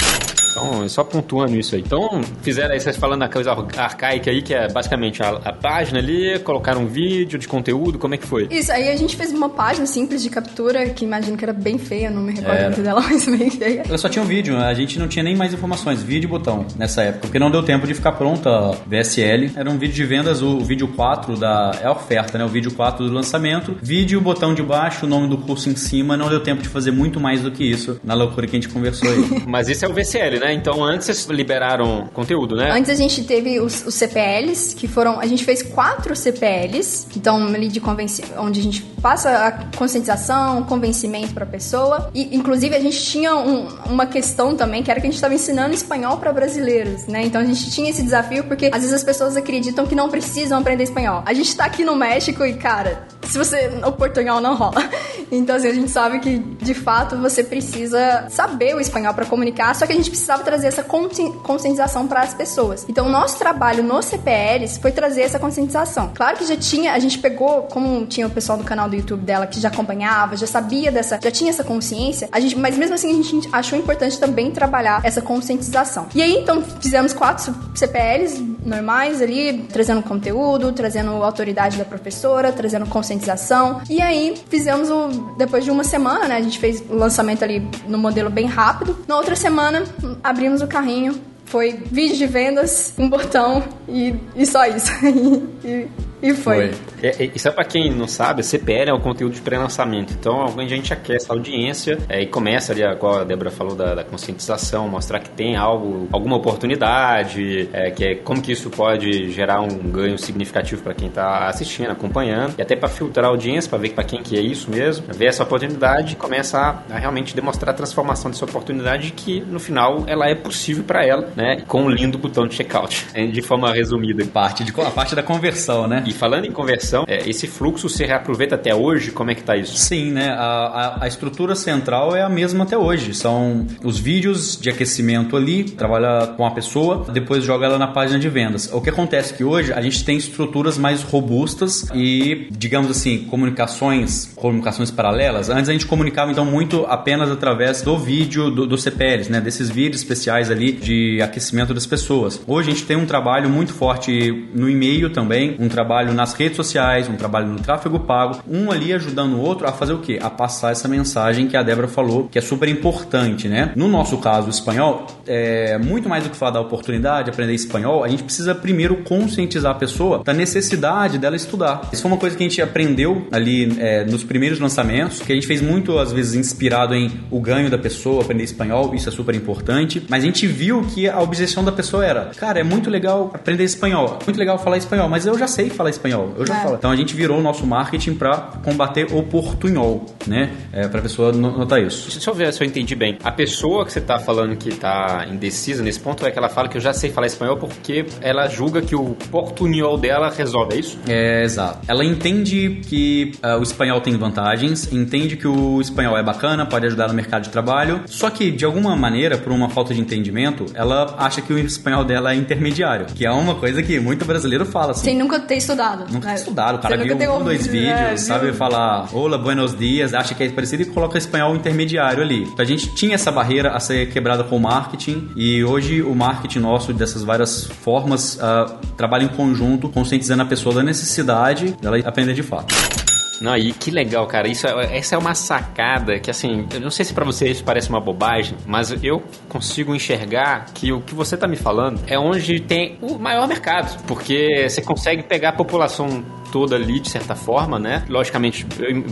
Speaker 3: Então, é só pontuando isso aí. Então, fizeram aí, vocês falando da coisa arcaica aí, que é basicamente a, a, página ali, colocaram um vídeo de conteúdo, como é que foi?
Speaker 1: Isso, aí a gente fez uma página simples de captura, que imagino que era bem feia, não me recordo muito dela, mas bem feia.
Speaker 2: Ela só tinha um vídeo, a gente não tinha nem mais informações, vídeo e botão nessa época, porque não deu tempo de ficar pronta a VSL. Era um vídeo de vendas, o, vídeo 4 da. É a oferta, né? O vídeo 4 do lançamento. Vídeo, botão de baixo, o nome do curso em cima. Não deu tempo de fazer muito mais do que isso na loucura que a gente conversou aí.
Speaker 3: mas isso é o Né? Então antes vocês liberaram conteúdo, né?
Speaker 1: Antes a gente teve os, os CPLs, que foram. A gente fez quatro CPLs, então ali de convencimento, onde a gente passa a conscientização, convencimento para a pessoa. E inclusive a gente tinha um, uma questão também, que era que a gente estava ensinando espanhol para brasileiros, né? Então a gente tinha esse desafio porque às vezes as pessoas acreditam que não precisam aprender espanhol. A gente tá aqui no México e, cara, se você. O portunhol não rola. Então, assim, a gente sabe que de fato você precisa saber o espanhol para comunicar, só que a gente precisava trazer essa conscientização para as pessoas. Então, o nosso trabalho nos CPLs foi trazer essa conscientização. Claro que já tinha, a gente pegou, como tinha o pessoal do canal do YouTube dela que já acompanhava, já sabia dessa, já tinha essa consciência, a gente, mas mesmo assim a gente achou importante também trabalhar essa conscientização. E aí, então, fizemos quatro CPLs normais ali, trazendo conteúdo, trazendo autoridade da professora, trazendo conscientização. E aí, fizemos o depois de uma semana, né? A gente fez o lançamento ali no modelo bem rápido. Na outra semana, abrimos o carrinho. Foi vídeo de vendas, um botão e, e só isso. e, e foi. foi.
Speaker 3: É, é, isso é pra quem não sabe, a CPL é um conteúdo de pré-lançamento. Então, a gente aquece a audiência é, e começa ali, igual a Débora falou, da, da, conscientização, mostrar que tem algo, alguma oportunidade, é, que é como que isso pode gerar um ganho significativo para quem está assistindo, acompanhando, e até para filtrar a audiência, para ver para quem que é isso mesmo, ver essa oportunidade e começa a, a, realmente demonstrar a transformação dessa oportunidade que, no final, ela é possível para ela, né? Com um lindo botão de checkout, de forma resumida.
Speaker 2: Parte, de, a parte da conversão, né?
Speaker 3: E falando em conversão, é, esse fluxo se reaproveita até hoje? Como é que tá isso?
Speaker 2: Sim, né? A, a, a, estrutura central é a mesma até hoje. São os vídeos de aquecimento ali, trabalha com a pessoa, depois joga ela na página de vendas. O que acontece é que hoje a gente tem estruturas mais robustas e, digamos assim, comunicações, comunicações paralelas. Antes a gente comunicava então muito apenas através do vídeo do, do CPLs, né? Desses vídeos especiais ali de aquecimento das pessoas. Hoje a gente tem um trabalho muito forte no e-mail também, um trabalho trabalho nas redes sociais, um trabalho no tráfego pago, um ali ajudando o outro a fazer o quê? A passar essa mensagem que a Débora falou, que é super importante, né? No nosso caso, o espanhol, é muito mais do que falar da oportunidade, aprender espanhol, a gente precisa primeiro conscientizar a pessoa da necessidade dela estudar. Isso foi uma coisa que a gente aprendeu ali é, nos primeiros lançamentos, que a gente fez muito, às vezes, inspirado em o ganho da pessoa, aprender espanhol, isso é super importante, mas a gente viu que a objeção da pessoa era, cara, é muito legal aprender espanhol, é muito legal falar espanhol, mas eu já sei falar espanhol, eu já é. falo. Então a gente virou o nosso marketing para combater o portunhol, né? É, para a pessoa notar isso.
Speaker 3: Deixa eu ver se eu entendi bem. A pessoa que você tá falando que tá indecisa nesse ponto é que ela fala que eu já sei falar espanhol porque ela julga que o portunhol dela resolve, é isso?
Speaker 2: É, exato. Ela entende que uh, o espanhol tem vantagens, entende que o espanhol é bacana, pode ajudar no mercado de trabalho, só que de alguma maneira, por uma falta de entendimento, ela acha que o espanhol dela é intermediário, que é uma coisa que muito brasileiro fala assim.
Speaker 1: Sem nunca ter estudado.
Speaker 2: Nunca ter estudado. O cara viu um ou dois vídeos, é, sabe falar hola, buenos dias, acha que é parecido e coloca espanhol intermediário ali. Então a gente tinha essa barreira a ser quebrada com o marketing e hoje o marketing nosso dessas várias formas uh, trabalha em conjunto, conscientizando a pessoa da necessidade dela aprender de fato.
Speaker 3: Não, e que legal, cara. Isso, é, essa é uma sacada que, assim, eu não sei se para você isso parece uma bobagem, mas eu consigo enxergar que o que você tá me falando é onde tem o maior mercado, porque você consegue pegar a população toda ali, de certa forma, né? Logicamente,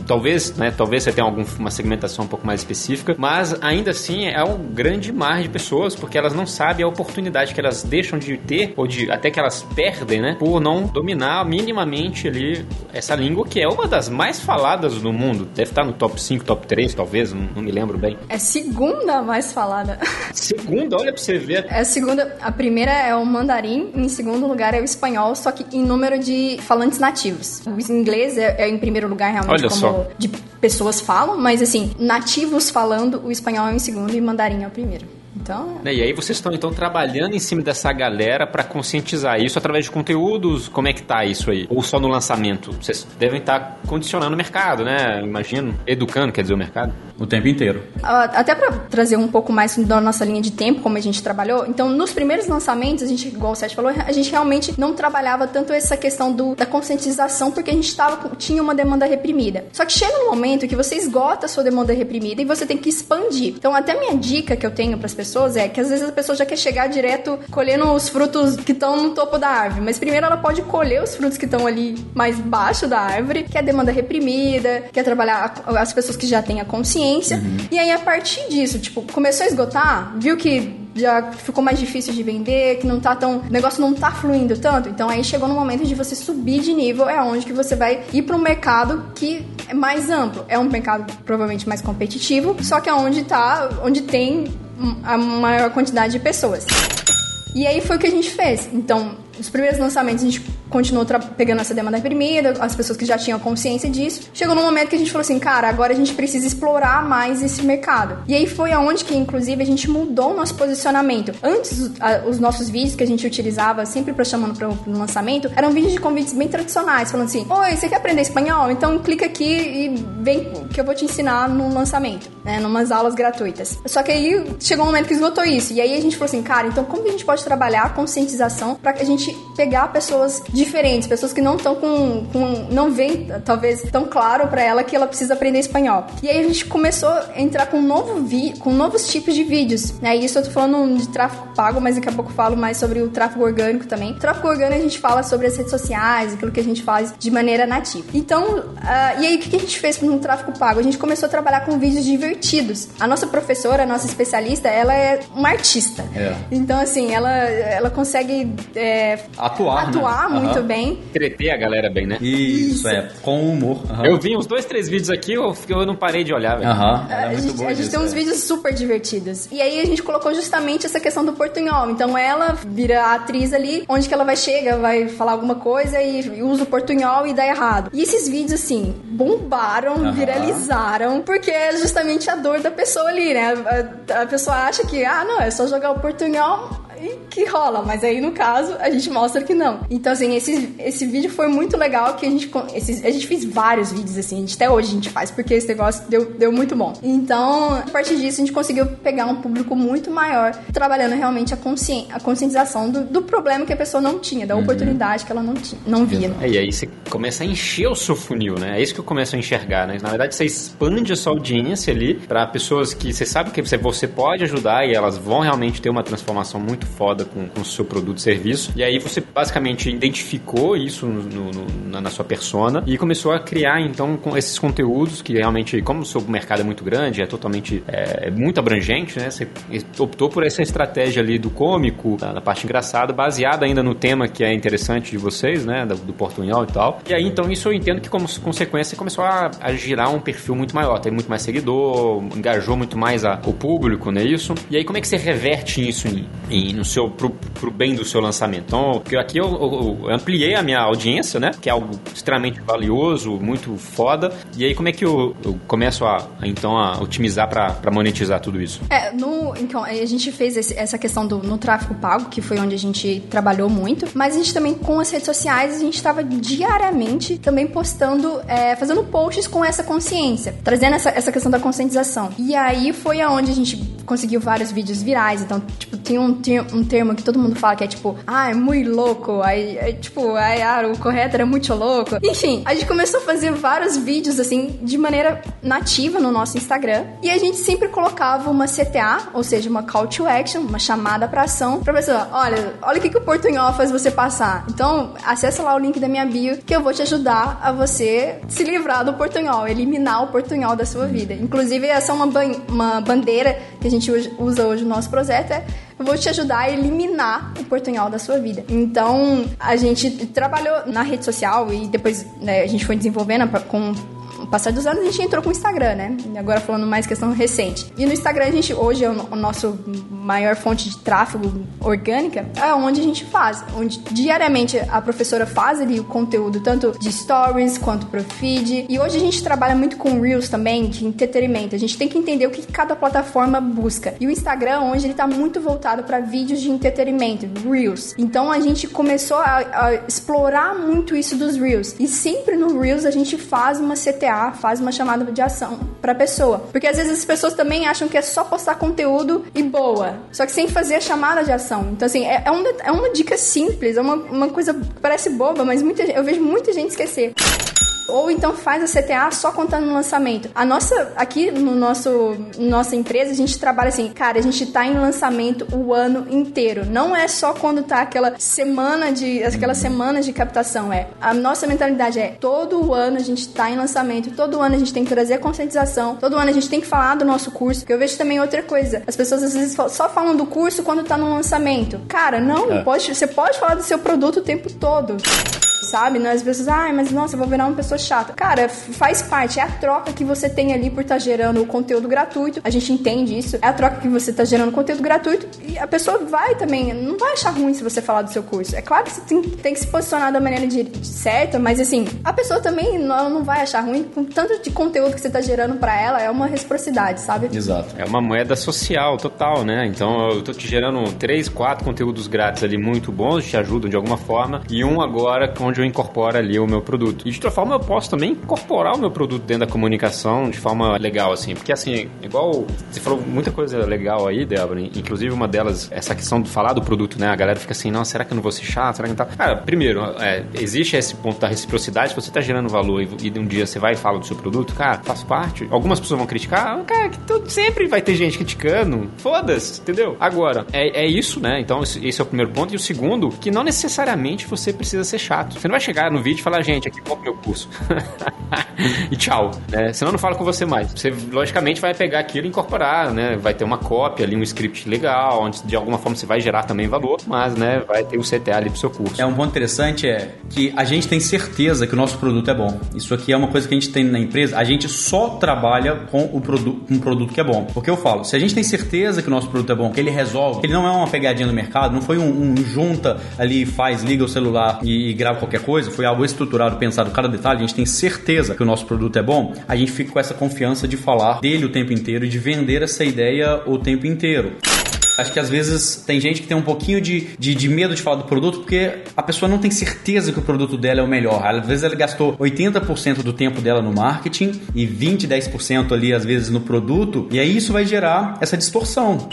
Speaker 3: talvez, né? Talvez você tenha alguma segmentação um pouco mais específica, mas ainda assim é um grande mar de pessoas, porque elas não sabem a oportunidade que elas deixam de ter, ou de até que elas perdem, né? Por não dominar minimamente ali essa língua, que é uma das mais faladas do mundo. Deve estar no top 5, top 3, talvez, não, não me lembro bem.
Speaker 1: É segunda mais falada.
Speaker 3: Segunda, olha pra você ver.
Speaker 1: É a segunda, a primeira é o mandarim, em segundo lugar é o espanhol, só que em número de falantes nativos nativos. O inglês é, é em primeiro lugar realmente Olha como só. de pessoas falam, mas assim, nativos falando, o espanhol é em segundo e mandarim é o primeiro. Então.
Speaker 3: É. E aí vocês estão então trabalhando em cima dessa galera para conscientizar isso através de conteúdos. Como é que tá isso aí? Ou só no lançamento? Vocês devem estar tá condicionando o mercado, né? Imagino. Educando, quer dizer, o mercado.
Speaker 2: O tempo inteiro.
Speaker 1: Até para trazer um pouco mais da nossa linha de tempo, como a gente trabalhou. Então, nos primeiros lançamentos, a gente, igual o Sérgio falou, a gente realmente não trabalhava tanto essa questão do, da conscientização, porque a gente tava, tinha uma demanda reprimida. Só que chega um momento que você esgota a sua demanda reprimida e você tem que expandir. Então, até a minha dica que eu tenho para as pessoas é que às vezes a pessoa já quer chegar direto colhendo os frutos que estão no topo da árvore, mas primeiro ela pode colher os frutos que estão ali mais baixo da árvore, que é a demanda reprimida, quer trabalhar as pessoas que já têm a consciência. Uhum. E aí, a partir disso, tipo, começou a esgotar, viu que já ficou mais difícil de vender, que não tá tão. O negócio não tá fluindo tanto. Então aí chegou no momento de você subir de nível, é onde que você vai ir para um mercado que é mais amplo. É um mercado provavelmente mais competitivo, só que é onde tá, onde tem a maior quantidade de pessoas. E aí foi o que a gente fez. Então, os primeiros lançamentos a gente continuou pegando essa demanda reprimida, as pessoas que já tinham consciência disso. Chegou num momento que a gente falou assim, cara, agora a gente precisa explorar mais esse mercado. E aí foi aonde que, inclusive, a gente mudou o nosso posicionamento. Antes, os nossos vídeos que a gente utilizava sempre para chamando para o lançamento eram vídeos de convites bem tradicionais, falando assim: Oi, você quer aprender espanhol? Então clica aqui e vem que eu vou te ensinar no lançamento, né? Numas aulas gratuitas. Só que aí chegou um momento que esgotou isso. E aí a gente falou assim, cara, então como que a gente pode trabalhar a conscientização para que a gente pegar pessoas diferentes, pessoas que não estão com, com, não vem talvez tão claro para ela que ela precisa aprender espanhol. E aí a gente começou a entrar com um novo vi, com novos tipos de vídeos, né? Isso eu tô falando de tráfego pago, mas daqui a pouco falo mais sobre o tráfego orgânico também. O tráfego orgânico a gente fala sobre as redes sociais, aquilo que a gente faz de maneira nativa. Então, uh, e aí o que a gente fez no tráfego pago? A gente começou a trabalhar com vídeos divertidos. A nossa professora, a nossa especialista, ela é uma artista. É. Então, assim, ela, ela consegue é,
Speaker 2: atuar,
Speaker 1: atuar
Speaker 2: né?
Speaker 1: muito uhum. bem.
Speaker 3: Entreter a galera bem, né?
Speaker 2: Isso, Isso. é, com humor.
Speaker 3: Uhum. Eu vi uns dois, três vídeos aqui, eu, eu não parei de olhar, velho.
Speaker 2: Uhum.
Speaker 1: É a, gente, a gente tem uns é. vídeos super divertidos. E aí a gente colocou justamente essa questão do portunhol. Então ela vira a atriz ali, onde que ela vai chega, vai falar alguma coisa e usa o portunhol e dá errado. E esses vídeos, assim, bombaram, viralizaram, porque é justamente a dor da pessoa ali, né? A, a pessoa acha que, ah, não, é só jogar o portunhol que rola, mas aí no caso a gente mostra que não. Então, assim, esse, esse vídeo foi muito legal que a gente, esse, a gente fez vários vídeos assim, gente, até hoje a gente faz, porque esse negócio deu, deu muito bom. Então, a partir disso, a gente conseguiu pegar um público muito maior, trabalhando realmente a, consci, a conscientização do, do problema que a pessoa não tinha, da uhum. oportunidade que ela não, tinha, não via.
Speaker 3: É, e aí você começa a encher o seu funil, né? É isso que eu começo a enxergar, né? Na verdade, você expande a sua audiência ali para pessoas que você sabe que você, você pode ajudar e elas vão realmente ter uma transformação muito foda com, o seu produto e serviço. E aí você basicamente identificou isso no, no, na, na, sua persona e começou a criar então com esses conteúdos que realmente, como o seu mercado é muito grande, é totalmente é, é muito abrangente, né? Você optou por essa estratégia ali do cômico, da, da, parte engraçada, baseada ainda no tema que é interessante de vocês, né? Do, do portunhol e tal. E aí então isso eu entendo que como consequência começou a, a girar um perfil muito maior, tem muito mais seguidor, engajou muito mais a, o público, né? Isso. E aí como é que você reverte isso em, em, no seu pro, pro bem do seu lançamento? Então, aqui eu, eu, eu ampliei a minha audiência, né? Que é algo extremamente valioso, muito foda. E aí como é que eu, eu começo a, então a otimizar para monetizar tudo isso?
Speaker 1: É, no, então, a gente fez esse, essa questão do no tráfego pago, que foi onde a gente trabalhou muito, mas a gente também com as redes sociais, a gente estava diariamente também postando, é, fazendo posts com essa consciência, trazendo essa, essa questão da conscientização. E aí foi aonde a gente conseguiu vários vídeos virais, então, tipo, tinha um, tinha um termo que todo mundo fala que é tipo, ah, é muito louco, aí, é, tipo, aí, ah, o correto era muito louco. Enfim, a gente começou a fazer vários vídeos, assim, de maneira nativa no nosso Instagram, e a gente sempre colocava uma CTA, ou seja, uma call to action, uma chamada para ação, pra pessoa, olha, olha o que, que o Portunhol faz você passar. Então, acessa lá o link da minha bio, que eu vou te ajudar a você se livrar do Portunhol, eliminar o Portunhol da sua vida. Inclusive, essa é uma, ban uma bandeira que a gente usa hoje no nosso projeto, é eu vou te ajudar a eliminar o portunhol da sua vida. Então, a gente trabalhou na rede social e depois né, a gente foi desenvolvendo com passar dos anos a gente entrou com o Instagram, né? Agora falando mais questão recente. E no Instagram a gente hoje é o nosso maior fonte de tráfego orgânica, é onde a gente faz, onde diariamente a professora faz ali o conteúdo tanto de stories quanto pro feed. E hoje a gente trabalha muito com reels também de entretenimento. A gente tem que entender o que cada plataforma busca. E o Instagram hoje ele tá muito voltado para vídeos de entretenimento, reels. Então a gente começou a, a explorar muito isso dos reels. E sempre no reels a gente faz uma CTA CTA faz uma chamada de ação pra pessoa. Porque às vezes as pessoas também acham que é só postar conteúdo e boa. Só que sem fazer a chamada de ação. Então, assim, é, é, uma, é uma dica simples, é uma, uma coisa que parece boba, mas muita, eu vejo muita gente esquecer. Ou então faz a CTA só contando no lançamento. A nossa, aqui no nosso nossa empresa, a gente trabalha assim, cara, a gente tá em lançamento o ano inteiro. Não é só quando tá aquela semana de aquelas semanas de captação, é. A nossa mentalidade é todo o ano a gente tá em lançamento, todo ano a gente tem que trazer conscientização, todo ano a gente tem que falar do nosso curso. Que eu vejo também outra coisa. As pessoas às vezes só falam do curso quando tá no lançamento. Cara, não, é. pode, você pode falar do seu produto o tempo todo sabe? Né? As pessoas, ai, mas nossa, eu vou virar uma pessoa chata. Cara, faz parte, é a troca que você tem ali por estar tá gerando o conteúdo gratuito. A gente entende isso. É a troca que você está gerando conteúdo gratuito e a pessoa vai também, não vai achar ruim se você falar do seu curso. É claro que você tem, tem que se posicionar da maneira de, de certa, mas assim, a pessoa também não, não vai achar ruim com tanto de conteúdo que você está gerando para ela, é uma reciprocidade, sabe?
Speaker 3: Exato. É uma moeda social total, né? Então eu tô te gerando três, quatro conteúdos grátis ali muito bons, te ajudam de alguma forma, e um agora onde onde eu incorporo ali o meu produto. E de outra forma eu posso também incorporar o meu produto dentro da comunicação de forma legal, assim. Porque assim, igual você falou muita coisa legal aí, Débora, inclusive uma delas, essa questão de falar do produto, né? A galera fica assim, não, será que eu não vou ser chato? Será que não tá? Cara, primeiro, é, existe esse ponto da reciprocidade, você tá gerando valor e, e um dia você vai e fala do seu produto, cara, faz parte. Algumas pessoas vão criticar, cara, que tudo, sempre vai ter gente criticando. Foda-se, entendeu? Agora, é, é isso, né? Então, esse é o primeiro ponto. E o segundo, que não necessariamente você precisa ser chato. Você não vai chegar no vídeo e falar, gente, aqui compra meu curso. e tchau. Né? Senão eu não falo com você mais. Você, logicamente, vai pegar aquilo e incorporar, né? Vai ter uma cópia ali, um script legal, onde de alguma forma você vai gerar também valor, mas, né, vai ter o CTA ali pro seu curso.
Speaker 2: É um ponto interessante é que a gente tem certeza que o nosso produto é bom. Isso aqui é uma coisa que a gente tem na empresa, a gente só trabalha com o produto, um produto que é bom. Porque eu falo, se a gente tem certeza que o nosso produto é bom, que ele resolve, que ele não é uma pegadinha no mercado, não foi um, um junta ali, faz, liga o celular e, e grava qualquer coisa, foi algo estruturado, pensado cada detalhe, a gente tem certeza que o nosso produto é bom, a gente fica com essa confiança de falar dele o tempo inteiro e de vender essa ideia o tempo inteiro. Acho que às vezes tem gente que tem um pouquinho de, de, de, medo de falar do produto porque a pessoa não tem certeza que o produto dela é o melhor. Às vezes ela gastou 80% do tempo dela no marketing e 20, 10% ali às vezes no produto, e aí isso vai gerar essa distorção.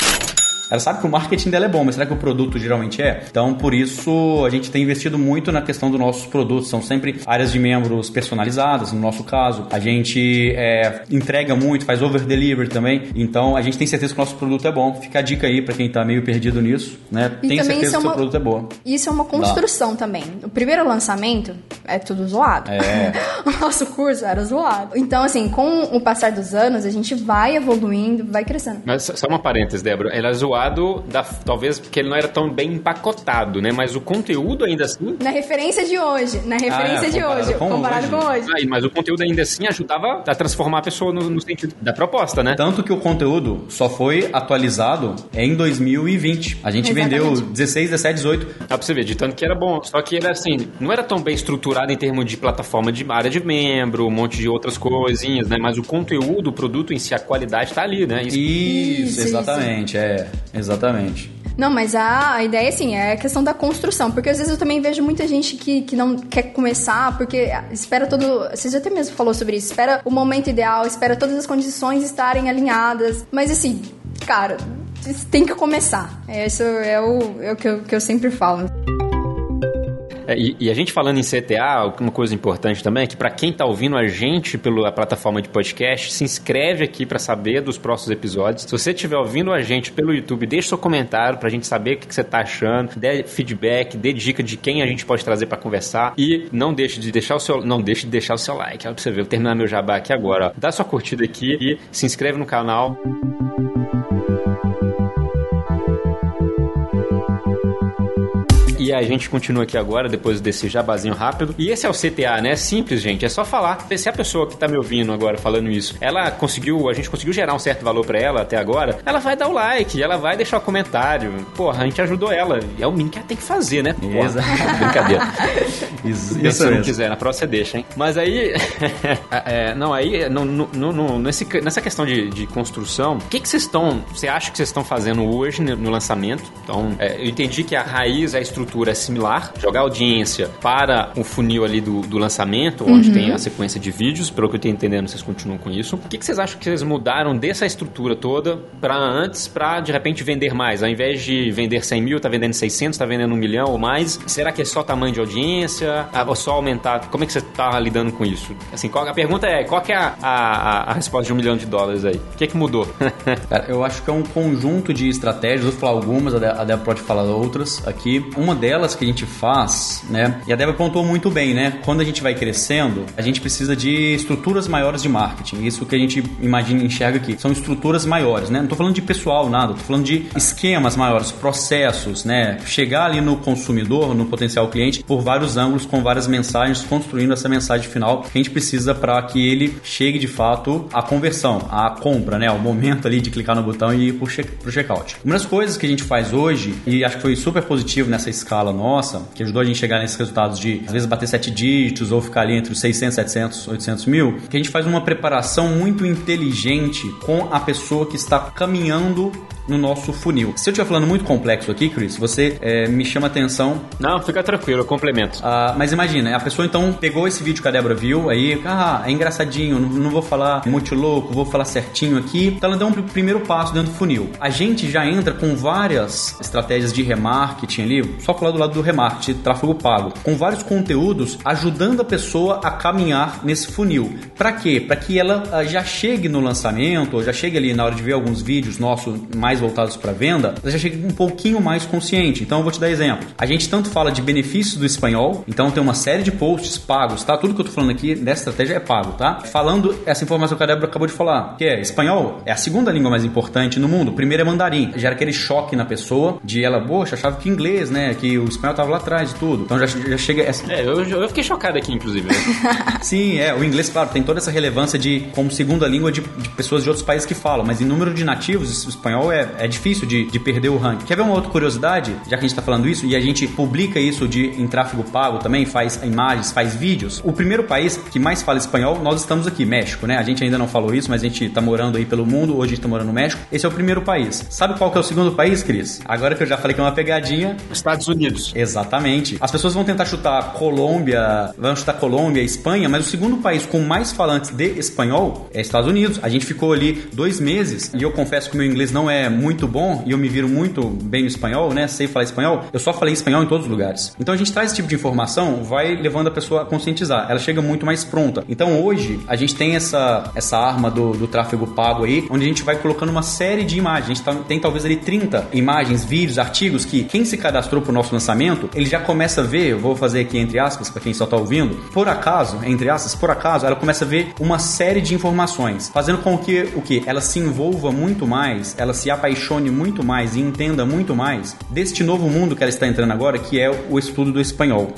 Speaker 2: Ela sabe que o marketing dela é bom, mas será que o produto geralmente é? Então, por isso, a gente tem investido muito na questão dos nossos produtos. São sempre áreas de membros personalizadas, no nosso caso. A gente é, entrega muito, faz over-delivery também. Então, a gente tem certeza que o nosso produto é bom. Fica a dica aí para quem tá meio perdido nisso, né?
Speaker 1: E
Speaker 2: tem certeza
Speaker 1: é
Speaker 2: que o seu produto é bom.
Speaker 1: Isso é uma construção Dá. também. O primeiro lançamento é tudo zoado.
Speaker 2: É.
Speaker 1: o nosso curso era zoado. Então, assim, com o passar dos anos, a gente vai evoluindo, vai crescendo.
Speaker 3: Mas só uma parêntese, Débora. Ela é zoada zoado, da, talvez porque ele não era tão bem empacotado, né? Mas o conteúdo ainda assim.
Speaker 1: Na referência de hoje. Na referência ah, de hoje. Com comparado hoje. com hoje.
Speaker 3: Ah, mas o conteúdo ainda assim ajudava a transformar a pessoa no, no, sentido da proposta, né?
Speaker 2: Tanto que o conteúdo só foi atualizado em 2020. A gente Exatamente. vendeu 16, 17, 18.
Speaker 3: Dá pra você ver, de tanto que era bom. Só que era assim, não era tão bem estruturado em termos de plataforma de área de membro, um monte de outras coisinhas, né? Mas o conteúdo, o produto em si, a qualidade tá ali, né?
Speaker 2: Isso, isso exatamente, isso. é. Exatamente.
Speaker 1: Não, mas a, ideia, assim, é a questão da construção. Porque às vezes eu também vejo muita gente que, que não quer começar, porque espera todo. Você já até mesmo falou sobre isso. Espera o momento ideal, espera todas as condições estarem alinhadas. Mas assim, cara, tem que começar. Isso é o, é o que, eu, que eu sempre falo.
Speaker 3: É, e, e, a gente falando em CTA, uma coisa importante também é que para quem está ouvindo a gente pela plataforma de podcast, se inscreve aqui para saber dos próximos episódios. Se você estiver ouvindo a gente pelo YouTube, deixe seu comentário para a gente saber o que, que você está achando, dê feedback, dê dica de quem a gente pode trazer para conversar e não deixe de deixar o seu, não deixe de deixar o seu like. Você ver, vou terminar meu jabá aqui agora. Ó. Dá sua curtida aqui e se inscreve no canal. E a gente continua aqui agora, depois desse jabazinho rápido. E esse é o CTA, né? Simples, gente. É só falar. Se a pessoa que tá me ouvindo agora falando isso, ela conseguiu, a gente conseguiu gerar um certo valor para ela até agora, ela vai dar o like, ela vai deixar um comentário. Porra, a gente ajudou ela. É o mínimo que ela tem que fazer, né?
Speaker 2: Exato.
Speaker 3: Brincadeira. Isso, isso se não quiser, na próxima você deixa, hein? Mas aí. é, não, aí, no, no, no, nesse, nessa questão de, de construção, o que, que vocês estão. Você acha que vocês estão fazendo hoje no lançamento? Então, é, eu entendi que a raiz, a estrutura é similar, jogar audiência para o funil ali do, do lançamento, onde uhum. tem a sequência de vídeos, pelo que eu estou entendendo, vocês continuam com isso. O que, que vocês acham que vocês mudaram dessa estrutura toda para antes, para de repente vender mais? Ao invés de vender 100 mil, tá vendendo 600, tá vendendo um milhão ou mais? Será que é só tamanho de audiência? Ou só aumentar? Como é que você está lidando com isso? Assim, qual, a pergunta é, qual que é a, a, a resposta de um milhão de dólares aí? O que, que mudou?
Speaker 2: Cara, eu acho que é um conjunto de estratégias, vou falar algumas, a Débora pode falar outras aqui. Uma delas que a gente faz, né? E a Débora pontuou muito bem, né? Quando a gente vai crescendo, a gente precisa de estruturas maiores de marketing. Isso que a gente imagina e enxerga aqui. São estruturas maiores, né? Não tô falando de pessoal, nada. Tô falando de esquemas maiores, processos, né? Chegar ali no consumidor, no potencial cliente, por vários ângulos, com várias mensagens, construindo essa mensagem final que a gente precisa para que ele chegue de fato à conversão, à compra, né? Ao momento ali de clicar no botão e ir pro, check, pro checkout. Uma das coisas que a gente faz hoje, e acho que foi super positivo nessa escala nova, nossa, que ajudou a gente a chegar nesses resultados de, às vezes, bater sete dígitos ou ficar ali entre os 600, 700, 800 mil, que a gente faz uma preparação muito inteligente com a pessoa que está caminhando no nosso funil. Se eu estiver falando muito complexo aqui, Chris, você é, me chama atenção.
Speaker 3: Não, fica tranquilo, eu complemento.
Speaker 2: Ah, mas imagina, a pessoa então pegou esse vídeo que a Débora viu, aí, ah, é engraçadinho, não, não vou falar muito louco, vou falar certinho aqui. Então ela deu um primeiro passo dentro do funil. A gente já entra com várias estratégias de remarketing ali, só falar do lado do remarketing, tráfego pago, com vários conteúdos ajudando a pessoa a caminhar nesse funil. Para quê? Para que ela ah, já chegue no lançamento, ou já chegue ali na hora de ver alguns vídeos nossos mais mais voltados para venda, você já chega um pouquinho mais consciente. Então eu vou te dar exemplo. A gente tanto fala de benefícios do espanhol, então tem uma série de posts pagos, tá? Tudo que eu tô falando aqui dessa estratégia é pago, tá? Falando essa informação que a Débora acabou de falar, que é espanhol é a segunda língua mais importante no mundo. O primeiro é mandarim. Gera aquele choque na pessoa de ela, poxa, achava que inglês, né? Que o espanhol tava lá atrás e tudo. Então já, já chega. Essa...
Speaker 3: É, eu, eu fiquei chocado aqui, inclusive. Né?
Speaker 2: Sim, é. O inglês, claro, tem toda essa relevância de como segunda língua de, de pessoas de outros países que falam, mas em número de nativos, o espanhol é é, é difícil de, de perder o ranking. Quer ver uma outra curiosidade? Já que a gente está falando isso e a gente publica isso de, em tráfego pago também, faz imagens, faz vídeos. O primeiro país que mais fala espanhol, nós estamos aqui, México, né? A gente ainda não falou isso, mas a gente está morando aí pelo mundo, hoje a gente tá morando no México. Esse é o primeiro país. Sabe qual que é o segundo país, Cris? Agora que eu já falei que é uma pegadinha.
Speaker 3: Estados Unidos.
Speaker 2: Exatamente. As pessoas vão tentar chutar Colômbia, vão chutar Colômbia, Espanha, mas o segundo país com mais falantes de espanhol é Estados Unidos. A gente ficou ali dois meses e eu confesso que o meu inglês não é muito bom e eu me viro muito bem no espanhol, né? Sei falar espanhol. Eu só falei espanhol em todos os lugares. Então a gente traz esse tipo de informação, vai levando a pessoa a conscientizar. Ela chega muito mais pronta. Então hoje a gente tem essa, essa arma do, do tráfego pago aí, onde a gente vai colocando uma série de imagens. A gente tá, tem talvez ali 30 imagens, vídeos, artigos que quem se cadastrou pro nosso lançamento, ele já começa a ver, eu vou fazer aqui entre aspas para quem só tá ouvindo, por acaso, entre aspas, por acaso, ela começa a ver uma série de informações, fazendo com que o que ela se envolva muito mais, ela se apaixone muito mais e entenda muito mais deste novo mundo que ela está entrando agora, que é o estudo do espanhol.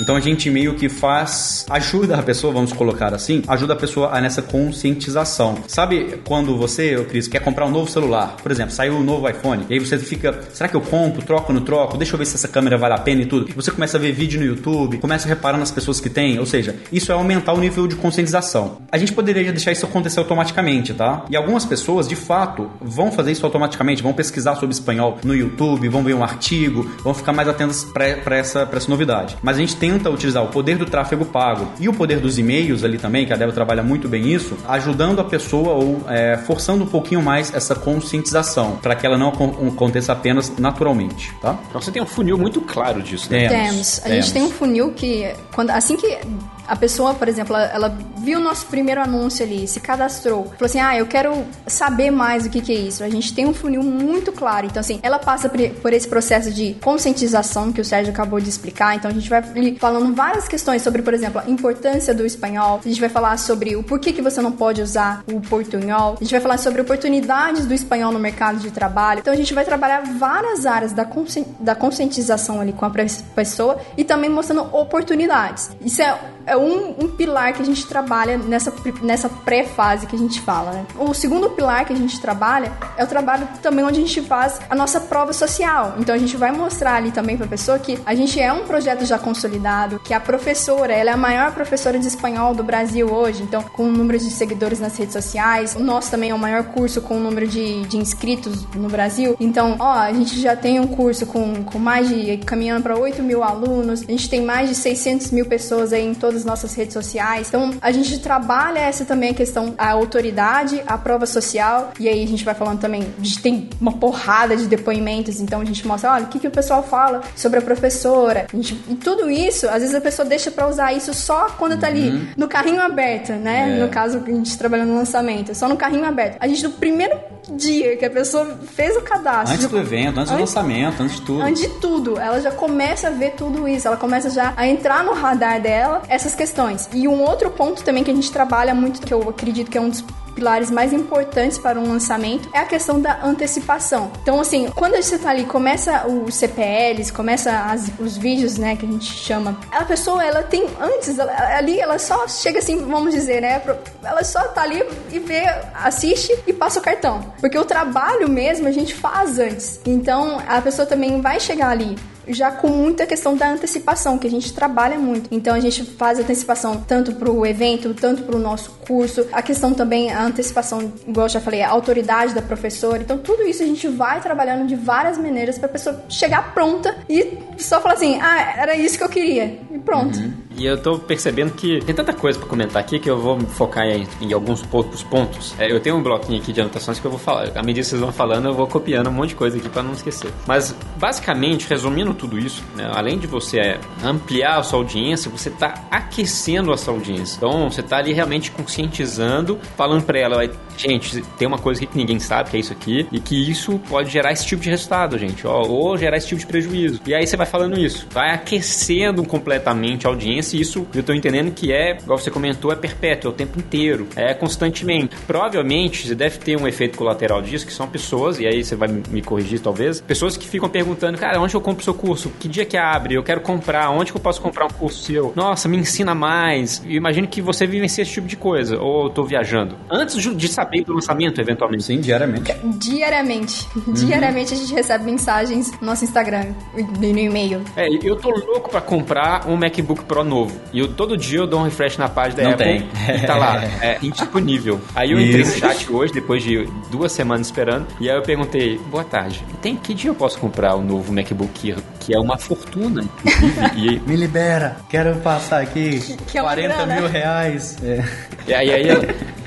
Speaker 2: Então a gente meio que faz, ajuda a pessoa, vamos colocar assim, ajuda a pessoa a nessa conscientização. Sabe quando você, Cris, quer comprar um novo celular? Por exemplo, saiu um novo iPhone, e aí você fica, será que eu compro, troco, não troco? Deixa eu ver se essa câmera vale a pena e tudo. Você começa a ver vídeo no YouTube, começa a reparar nas pessoas que tem, ou seja, isso é aumentar o nível de conscientização. A gente poderia deixar isso acontecer automaticamente, tá? E algumas pessoas, de fato, vão fazer isso automaticamente, vão pesquisar sobre espanhol no YouTube, vão ver um artigo, vão ficar mais atentos para essa, essa novidade. Mas a gente tenta utilizar o poder do tráfego pago e o poder dos e-mails ali também, que a Débora trabalha muito bem isso, ajudando a pessoa ou é, forçando um pouquinho mais essa conscientização, para que ela não aconteça apenas naturalmente, tá?
Speaker 3: Então você tem um funil muito claro disso, né?
Speaker 1: Temos. Temos. A Temos. gente tem um funil que, quando, assim que a pessoa, por exemplo, ela, ela, viu o nosso primeiro anúncio ali, se cadastrou, falou assim: ah, eu quero saber mais o que, que é isso. A gente tem um funil muito claro. Então, assim, ela passa por esse processo de conscientização que o Sérgio acabou de explicar. Então, a gente vai falando várias questões sobre, por exemplo, a importância do espanhol. A gente vai falar sobre o porquê que você não pode usar o portunhol. A gente vai falar sobre oportunidades do espanhol no mercado de trabalho. Então, a gente vai trabalhar várias áreas da, consci da conscientização ali com a pessoa e também mostrando oportunidades. Isso é é um, um, pilar que a gente trabalha nessa, nessa pré-fase que a gente fala. Né? O segundo pilar que a gente trabalha é o trabalho também onde a gente faz a nossa prova social. Então a gente vai mostrar ali também para a pessoa que a gente é um projeto já consolidado, que a professora, ela é a maior professora de espanhol do Brasil hoje, então com o número de seguidores nas redes sociais. O nosso também é o maior curso com o número de, de inscritos no Brasil. Então, ó, a gente já tem um curso com, com mais de, caminhando para 8 mil alunos, a gente tem mais de 600 mil pessoas aí em todas as nossas redes sociais. Então, a gente trabalha essa também a questão, a autoridade, a prova social, e aí a gente vai falando também, a gente tem uma porrada de depoimentos, então a gente mostra, olha, o que, que o pessoal fala sobre a professora. A gente, e tudo isso, às vezes a pessoa deixa para usar isso só quando tá ali uhum. no carrinho aberto, né? É. No caso a gente trabalha no lançamento, só no carrinho aberto. A gente, no primeiro dia que a pessoa fez o cadastro.
Speaker 2: Antes do evento, antes, antes do lançamento, antes de tudo.
Speaker 1: Antes de tudo. Ela já começa a ver tudo isso. Ela começa já a entrar no radar dela essas questões. E um outro ponto também que a gente trabalha muito, que eu acredito que é um dos pilares mais importantes para um lançamento é a questão da antecipação. Então, assim, quando gente tá ali, começa os CPLs, começa as, os vídeos, né, que a gente chama, a pessoa, ela tem, antes, ela, ali, ela só chega assim, vamos dizer, né, ela só tá ali e vê, assiste e passa o cartão. Porque o trabalho mesmo a gente faz antes. Então, a pessoa também vai chegar ali já com muita questão da antecipação, que a gente trabalha muito. Então a gente faz antecipação tanto para o evento, tanto para o nosso curso. A questão também, a antecipação, igual eu já falei, a autoridade da professora. Então tudo isso a gente vai trabalhando de várias maneiras para a pessoa chegar pronta e só falar assim: ah, era isso que eu queria. E pronto.
Speaker 3: Uhum. E eu tô percebendo que tem tanta coisa para comentar aqui que eu vou focar em, em alguns poucos pontos. É, eu tenho um bloquinho aqui de anotações que eu vou falar. À medida que vocês vão falando, eu vou copiando um monte de coisa aqui para não esquecer. Mas, basicamente, resumindo tudo isso, né, além de você ampliar a sua audiência, você tá aquecendo a sua audiência. Então, você tá ali realmente conscientizando, falando para ela, gente, tem uma coisa que ninguém sabe, que é isso aqui, e que isso pode gerar esse tipo de resultado, gente, ó, ou gerar esse tipo de prejuízo. E aí você vai falando isso, vai aquecendo completamente a audiência experiência e isso eu tô entendendo que é, igual você comentou, é perpétuo, é o tempo inteiro, é constantemente. Provavelmente você deve ter um efeito colateral disso, que são pessoas, e aí você vai me corrigir talvez, pessoas que ficam perguntando, cara, onde eu compro o seu curso? Que dia que abre? Eu quero comprar, onde que eu posso comprar um curso seu? Nossa, me ensina mais. Eu imagino que você vivencia esse tipo de coisa, ou eu tô viajando. Antes de saber do lançamento, eventualmente.
Speaker 2: Sim, diariamente.
Speaker 1: Diariamente. Uhum. Diariamente a gente recebe mensagens no nosso Instagram e no e-mail.
Speaker 3: É, eu tô louco pra comprar um MacBook Pro novo. E eu, todo dia eu dou um refresh na página da
Speaker 2: Não
Speaker 3: Apple
Speaker 2: tem.
Speaker 3: e tá lá, é indisponível. Aí eu entrei no chat hoje, depois de duas semanas esperando, e aí eu perguntei, boa tarde, tem que dia eu posso comprar o novo MacBook Air, que é uma fortuna, inclusive, e
Speaker 2: Me libera, quero passar aqui
Speaker 1: que é uma
Speaker 2: 40
Speaker 1: grana.
Speaker 2: mil reais. É.
Speaker 3: E aí, aí eu,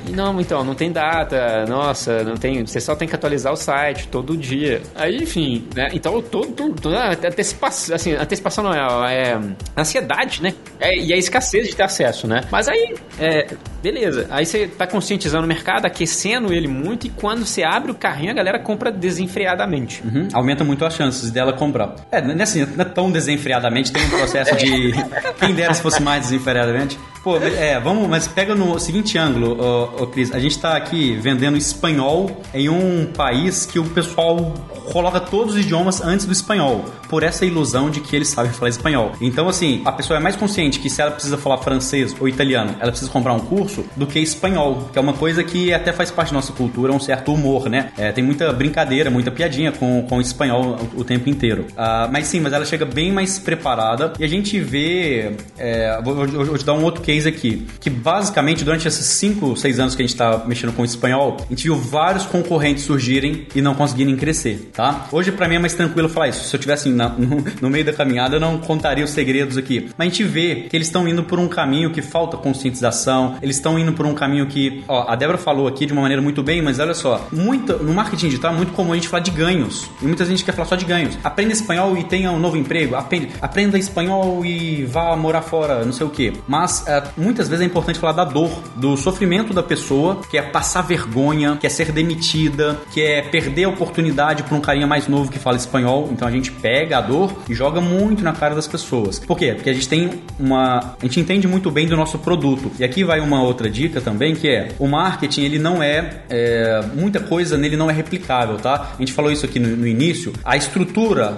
Speaker 3: não, então, não tem data, nossa, não tem. Você só tem que atualizar o site todo dia. Aí, enfim, né? Então, todo. todo antecipação, assim, antecipação não é, é ansiedade, né? É, e a escassez de ter acesso, né? Mas aí, é, beleza. Aí você tá conscientizando o mercado, aquecendo ele muito, e quando você abre o carrinho, a galera compra desenfreadamente.
Speaker 2: Uhum, Aumenta muito as chances dela comprar. É, não é assim, não é tão desenfreadamente, tem um processo de. Quem dera se fosse mais desenfreadamente. Pô, é, vamos, mas pega no seguinte ângulo, ô, Cris. A gente tá aqui vendendo espanhol em um país que o pessoal coloca todos os idiomas antes do espanhol, por essa ilusão de que eles sabem falar espanhol. Então, assim, a pessoa é mais consciente que se ela precisa falar francês ou italiano, ela precisa comprar um curso do que espanhol, que é uma coisa que até faz parte da nossa cultura, um certo humor, né? É, tem muita brincadeira, muita piadinha com, com o espanhol o, o tempo inteiro. Ah, mas sim, mas ela chega bem mais preparada e a gente vê. é, vou, vou- vou te dar um outro case aqui, que basicamente durante esses 5, 6 anos que a gente tá mexendo com o espanhol, a gente viu vários concorrentes surgirem e não conseguirem crescer, tá? Hoje pra mim é mais tranquilo falar isso. Se eu tivesse na- no, no meio da caminhada, eu não contaria os segredos aqui. Mas a gente vê que eles estão indo por um caminho que falta conscientização, eles estão indo por um caminho que, ó, a Débora falou aqui de uma maneira muito bem, mas olha só, muita, no marketing digital é muito comum a gente falar de ganhos. E muita gente quer falar só de ganhos. Aprenda espanhol e tenha um novo emprego. Aprende, aprenda espanhol e vá morar fora, não sei o quê. Mas é, muitas vezes é importante falar da dor, do sofrimento da pessoa, que é passar vergonha, que é ser demitida, que é perder a oportunidade por um carinha mais novo que fala espanhol. Então a gente pega a dor e joga muito na cara das pessoas. Por quê? Porque a gente tem uma. A gente entende muito bem do nosso produto. E aqui vai uma outra dica também, que é o marketing, ele não é. é, muita coisa nele não é replicável, tá? A gente falou isso aqui no, no início. A estrutura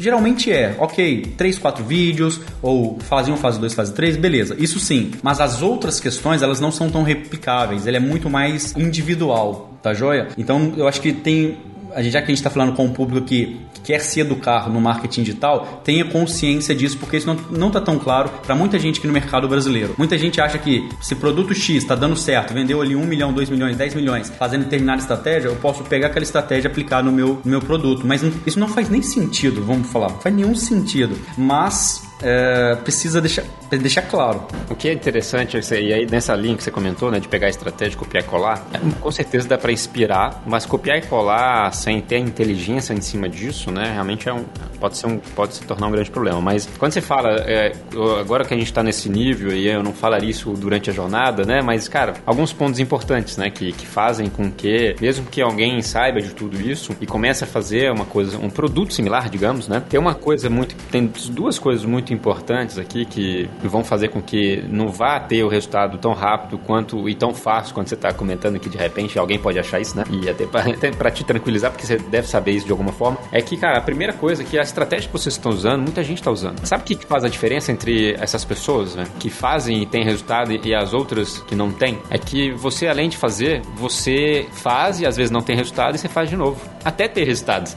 Speaker 2: Geralmente é, ok, 3, 4 vídeos, ou fase 1, fase 2, fase 3, beleza, isso sim. Mas as outras questões, elas não são tão replicáveis, ele é muito mais individual, tá joia? Então eu acho que tem a gente, já que a gente está falando com um público que, que quer se educar no marketing digital, tenha consciência disso, porque isso não, não tá tão claro para muita gente aqui no mercado brasileiro. Muita gente acha que se produto X está dando certo, vendeu ali 1 milhão, 2 milhões, 10 milhões, fazendo determinada estratégia, eu posso pegar aquela estratégia e aplicar no meu, no meu produto. Mas isso não faz nem sentido, vamos falar, não faz nenhum sentido. Mas é, precisa deixar, deixar claro.
Speaker 3: O que é interessante, é e aí nessa linha que você comentou, né, de pegar a estratégia, copiar e colar, com certeza dá para inspirar, mas copiar e colar sem ter inteligência em cima disso, né, realmente é um, pode, ser um, pode se tornar um grande problema. Mas quando você fala, é, agora que a gente está nesse nível, e eu não falaria isso durante a jornada, né, mas, cara, alguns pontos importantes, né, que, que fazem com que, mesmo que alguém saiba de tudo isso e comece a fazer uma coisa, um produto similar, digamos, né, tem uma coisa muito, tem duas coisas muito importantes aqui que vão fazer com que não vá ter o resultado tão rápido quanto e tão fácil quando você está comentando que de repente alguém pode achar isso, né? E até para te tranquilizar, porque você deve saber isso de alguma forma, é que, cara, a primeira coisa é que a estratégia que vocês estão usando, muita gente está usando. Sabe o que que faz a diferença entre essas pessoas, né? Que fazem e têm resultado e as outras que não têm? É que você, além de fazer, você faz e às vezes não tem resultado e você faz de novo. Até ter resultados.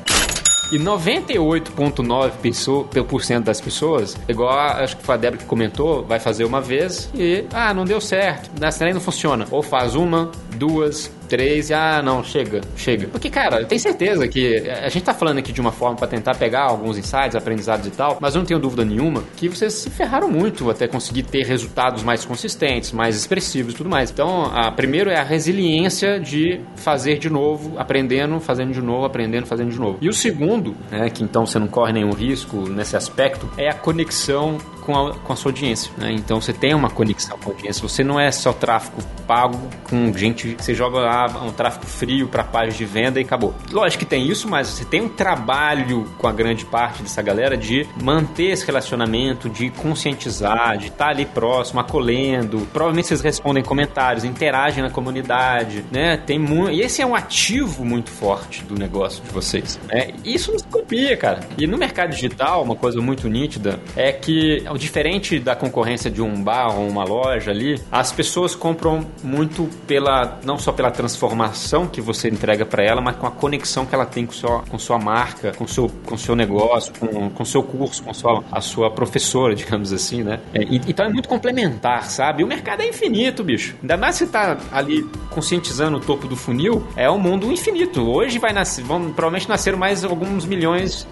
Speaker 3: E 98,9% pessoa- por cento das pessoas, igual acho que foi a Débora que comentou, vai fazer uma vez e, ah, não deu certo, nessa trem não funciona. Ou faz uma, duas, três e, ah, não, chega, chega. Porque, cara, eu tenho certeza que a gente tá falando aqui de uma forma para tentar pegar alguns insights, aprendizados e tal, mas eu não tenho dúvida nenhuma que vocês se ferraram muito até conseguir ter resultados mais consistentes, mais expressivos e tudo mais. Então, a, primeiro é a resiliência de fazer de novo, aprendendo, fazendo de novo, aprendendo, fazendo de novo. E o segundo, né, que então você não corre nenhum risco nesse aspecto, é a conexão com a, com a sua audiência, né? Então você tem uma conexão com a audiência. Você não é só tráfego pago com gente. Você joga lá um tráfego frio para páginas de venda e acabou. Lógico que tem isso, mas você tem um trabalho com a grande parte dessa galera de manter esse relacionamento, de conscientizar, de estar tá ali próximo, acolhendo. Provavelmente vocês respondem comentários, interagem na comunidade, né? Tem muito. E esse é um ativo muito forte do negócio de vocês. Né? Isso não copia, cara. E no mercado digital, uma coisa muito nítida é que, diferente da concorrência de um bar ou uma loja ali, as pessoas compram muito pela não só pela transformação que você entrega para ela, mas com a conexão que ela tem com sua, com sua marca, com seu, com seu negócio, com, com seu curso, com sua, a sua professora, digamos assim, né? É, então é muito complementar, sabe? E o mercado é infinito, bicho. Ainda mais se tá ali conscientizando o topo do funil, é um mundo infinito. Hoje vai nascer, vão, provavelmente nasceram mais alguns milhões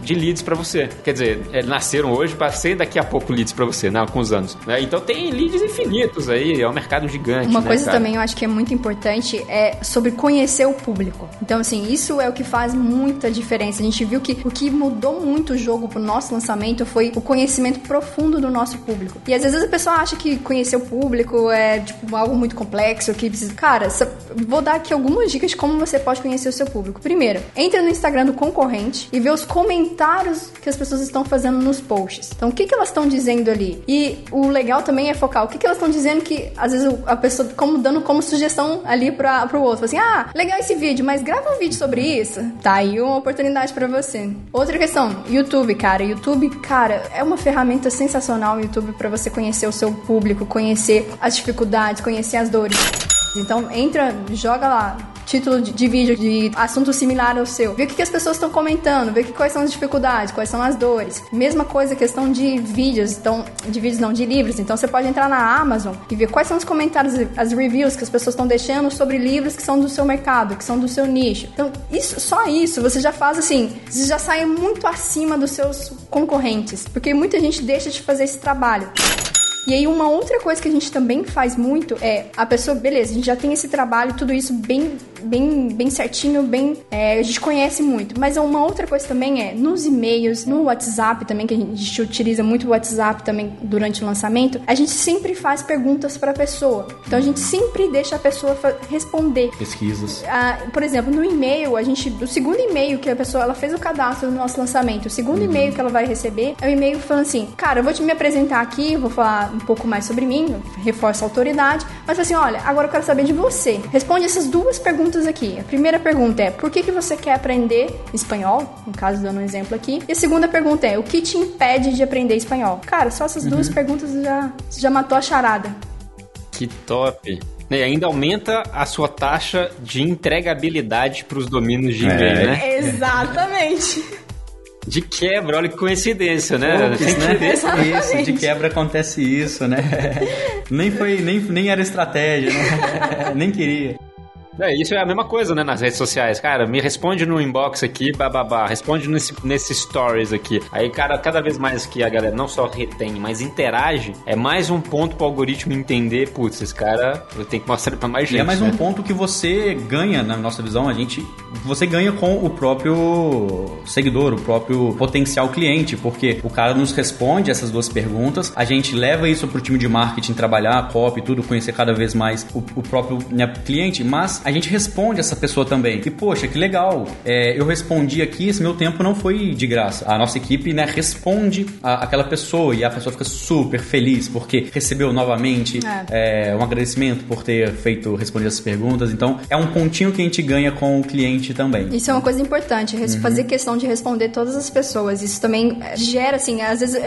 Speaker 3: de leads para você. Quer dizer, é, nasceram hoje para ser daqui a pouco leads para você, né? Com os anos. Né? Então tem leads infinitos aí, é um mercado gigante.
Speaker 1: Uma
Speaker 3: né,
Speaker 1: coisa
Speaker 3: cara?
Speaker 1: também eu acho que é muito importante é sobre conhecer o público. Então, assim, isso é o que faz muita diferença. A gente viu que o que mudou muito o jogo pro nosso lançamento foi o conhecimento profundo do nosso público. E às vezes a pessoa acha que conhecer o público é, tipo, algo muito complexo, que precisa. Cara, vou dar aqui algumas dicas de como você pode conhecer o seu público. Primeiro, entra no Instagram do concorrente e vê os comentários que as pessoas estão fazendo nos posts. Então, o que, que elas estão dizendo ali? E o legal também é focar o que, que elas estão dizendo que, às vezes, a pessoa, como dando como sugestão ali para pro outro. Assim, ah, legal esse vídeo, mas grava um vídeo sobre isso. Tá aí uma oportunidade para você. Outra questão, YouTube, cara. YouTube, cara, é uma ferramenta sensacional o YouTube para você conhecer o seu público, conhecer as dificuldades, conhecer as dores. Então entra, joga lá, título de, de, vídeo de assunto similar ao seu. Vê o que, que as pessoas estão comentando, vê que, quais são as dificuldades, quais são as dores. Mesma coisa, questão de vídeos, então, de vídeos não, de livros. Então você pode entrar na Amazon e ver quais são os comentários, as reviews que as pessoas estão deixando sobre livros que são do seu mercado, que são do seu nicho. Então, isso, só isso, você já faz assim, você já sai muito acima dos seus concorrentes, porque muita gente deixa de fazer esse trabalho. E aí, uma outra coisa que a gente também faz muito é a pessoa, beleza, a gente já tem esse trabalho, tudo isso bem, bem, bem certinho, bem. É, a gente conhece muito. Mas uma outra coisa também é nos e-mails, no WhatsApp também, que a gente utiliza muito o WhatsApp também durante o lançamento, a gente sempre faz perguntas para a pessoa. Então a gente sempre deixa a pessoa responder.
Speaker 2: Pesquisas.
Speaker 1: Ah, por exemplo, no e-mail, a gente. O segundo e-mail que a pessoa ela fez o cadastro no nosso lançamento, o segundo uhum. e-mail que ela vai receber é o e-mail falando assim: Cara, eu vou te me apresentar aqui, vou falar um pouco mais sobre mim, reforça a autoridade, mas assim, olha, agora eu quero saber de você. Responde essas duas perguntas aqui. A primeira pergunta é: por que, que você quer aprender espanhol? No caso, dando um exemplo aqui. E a segunda pergunta é: o que te impede de aprender espanhol? Cara, só essas uhum. duas perguntas já, já matou a charada.
Speaker 3: Que top! E ainda aumenta a sua taxa de entregabilidade para os domínios de e-mail, é.
Speaker 1: né? Exatamente.
Speaker 3: De quebra, olha que coincidência, né?
Speaker 2: Poucos, né? Isso, de quebra acontece isso, né? nem foi, nem, nem era estratégia, né? nem queria.
Speaker 3: É, isso é a mesma coisa, né, nas redes sociais. Cara, me responde no inbox aqui, bababá, responde nesse, nesse stories aqui. Aí, cara, cada vez mais que a galera não só retém, mas interage, é mais um ponto pro algoritmo entender, putz, esse cara eu tenho que mostrar pra mais gente. E
Speaker 2: é mais
Speaker 3: né?
Speaker 2: um ponto que você ganha, na nossa visão, a gente, você ganha com o próprio seguidor, o próprio potencial cliente, porque o cara nos responde essas duas perguntas, a gente leva isso pro time de marketing trabalhar, copy, tudo, conhecer cada vez mais o, o próprio né, cliente, mas a gente responde essa pessoa também. E, poxa, que legal, é, eu respondi aqui, esse meu tempo não foi de graça. A nossa equipe, né, responde a, aquela pessoa e a pessoa fica super feliz porque recebeu novamente é. É, um agradecimento por ter feito, respondido essas perguntas. Então, é um pontinho que a gente ganha com o cliente também.
Speaker 1: Isso é uma coisa importante, uhum. fazer questão de responder todas as pessoas. Isso também gera, assim, às vezes,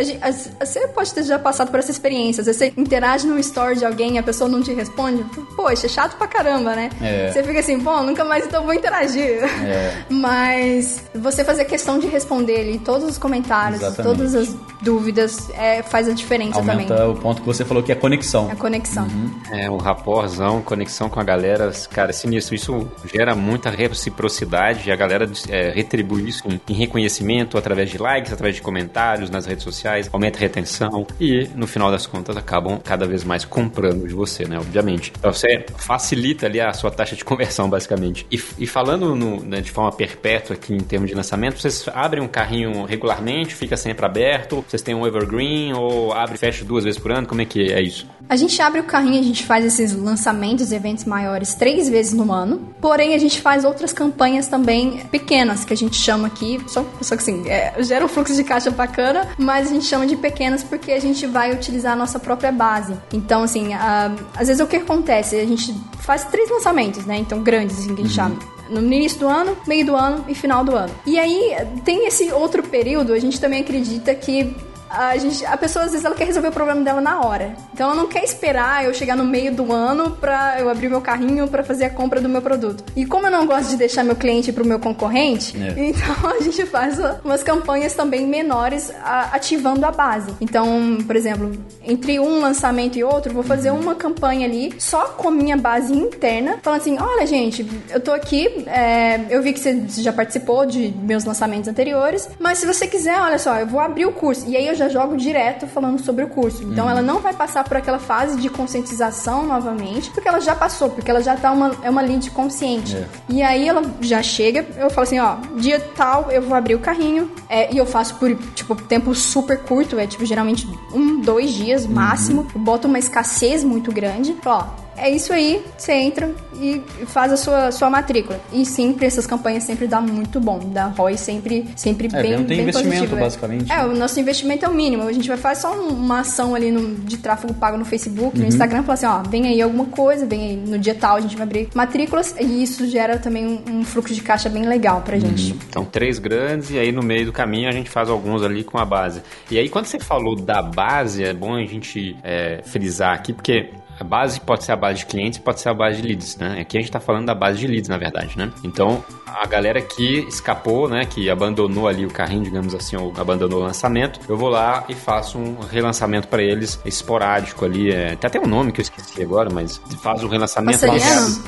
Speaker 1: você pode ter já passado por essa experiência. Às vezes você interage num story de alguém e a pessoa não te responde. Poxa, é chato pra caramba, né? É. Você fica assim, bom, nunca mais então vou interagir. É. Mas você fazer questão de responder ali todos os comentários, Exatamente. todas as dúvidas, é, faz a diferença
Speaker 2: Aumenta
Speaker 1: também.
Speaker 2: o ponto que você falou que é conexão.
Speaker 1: A conexão. Uhum.
Speaker 3: É, o raporzão, conexão com a galera, cara, sinistro. Isso gera muita reciprocidade e a galera é, retribui isso em, em reconhecimento através de likes, através de comentários nas redes sociais, aumenta a retenção e, no final das contas, acabam cada vez mais comprando de você, né? Obviamente. Então, você facilita ali a sua taxa de de conversão, basicamente. E, e falando no, né, de forma perpétua aqui em termos de lançamento, vocês abrem um carrinho regularmente, fica sempre aberto? Vocês têm um evergreen ou abre e fecha duas vezes por ano? Como é que é isso?
Speaker 1: A gente abre o carrinho, a gente faz esses lançamentos, eventos maiores três vezes no ano. Porém, a gente faz outras campanhas também pequenas, que a gente chama aqui. Só, só que assim, é, gera um fluxo de caixa bacana, mas a gente chama de pequenas porque a gente vai utilizar a nossa própria base. Então, assim, a, às vezes o que acontece? A gente faz três lançamentos, né? Então, grandes, assim, que a gente chama no início do ano, meio do ano e final do ano. E aí tem esse outro período, a gente também acredita que a, gente, a pessoa às vezes ela quer resolver o problema dela na hora. Então ela não quer esperar eu chegar no meio do ano pra eu abrir meu carrinho para fazer a compra do meu produto. E como eu não gosto de deixar meu cliente pro meu concorrente, é. então a gente faz umas campanhas também menores a, ativando a base. Então, por exemplo, entre um lançamento e outro, vou fazer uma campanha ali só com minha base interna, falando assim: olha, gente, eu tô aqui, é, eu vi que você já participou de meus lançamentos anteriores, mas se você quiser, olha só, eu vou abrir o curso. E aí eu já jogo direto falando sobre o curso. Então uhum. ela não vai passar por aquela fase de conscientização novamente, porque ela já passou, porque ela já tá uma, é uma lead consciente. É. E aí ela já chega, eu falo assim, ó, dia tal eu vou abrir o carrinho, é, e eu faço por, tipo, tempo super curto, é tipo, geralmente um, dois dias máximo. Uhum. Eu boto uma escassez muito grande. Ó, é isso aí, você entra e faz a sua, sua matrícula. E sempre, essas campanhas sempre dá muito bom, dá ROI sempre, sempre
Speaker 2: é,
Speaker 1: bem,
Speaker 2: não tem
Speaker 1: bem
Speaker 2: investimento,
Speaker 1: positivo. É.
Speaker 2: basicamente.
Speaker 1: É, o nosso investimento é o mínimo. A gente vai fazer só uma ação ali no, de tráfego pago no Facebook, uhum. no Instagram, falar assim, ó, vem aí alguma coisa, vem aí no dia tal, a gente vai abrir matrículas e isso gera também um, um fluxo de caixa bem legal pra gente.
Speaker 3: Uhum. Então, três grandes e aí no meio do caminho a gente faz alguns ali com a base. E aí, quando você falou da base, é bom a gente é, frisar aqui, porque a base pode ser a base de clientes, pode ser a base de leads, né? Aqui a gente está falando da base de leads, na verdade, né? Então, a galera que escapou, né, que abandonou ali o carrinho, digamos assim, ou abandonou o lançamento, eu vou lá e faço um relançamento para eles esporádico ali. É, tem até um nome que eu esqueci agora, mas faz o um relançamento.
Speaker 1: Passariano?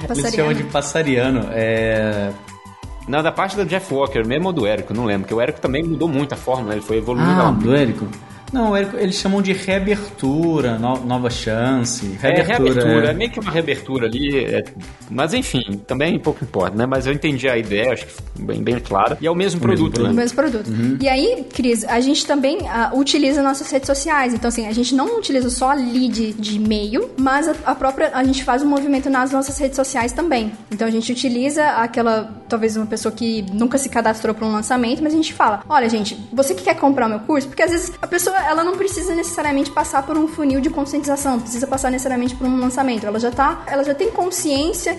Speaker 2: Eles chamam de passariano. É...
Speaker 3: Não, da parte do Jeff Walker mesmo ou do Érico, não lembro, porque o Érico também mudou muito a forma, né? Ele foi evoluindo.
Speaker 2: Ah, do Érico? Não, eles chamam de reabertura, no, nova chance.
Speaker 3: Reabertura, é, reabertura, é. é meio que uma reabertura ali. É, mas enfim, também pouco importa, né? Mas eu entendi a ideia, acho que bem, bem clara. E é o mesmo o produto, mesmo
Speaker 1: né? O mesmo produto. Uhum. E aí, Cris, a gente também uh, utiliza nossas redes sociais. Então, assim, a gente não utiliza só a lead de e-mail, mas a, a própria. A gente faz um movimento nas nossas redes sociais também. Então, a gente utiliza aquela. Talvez uma pessoa que nunca se cadastrou para um lançamento, mas a gente fala: olha, gente, você que quer comprar o meu curso, porque às vezes a pessoa ela não precisa necessariamente passar por um funil de conscientização, não precisa passar necessariamente por um lançamento. Ela já tá, ela já tem consciência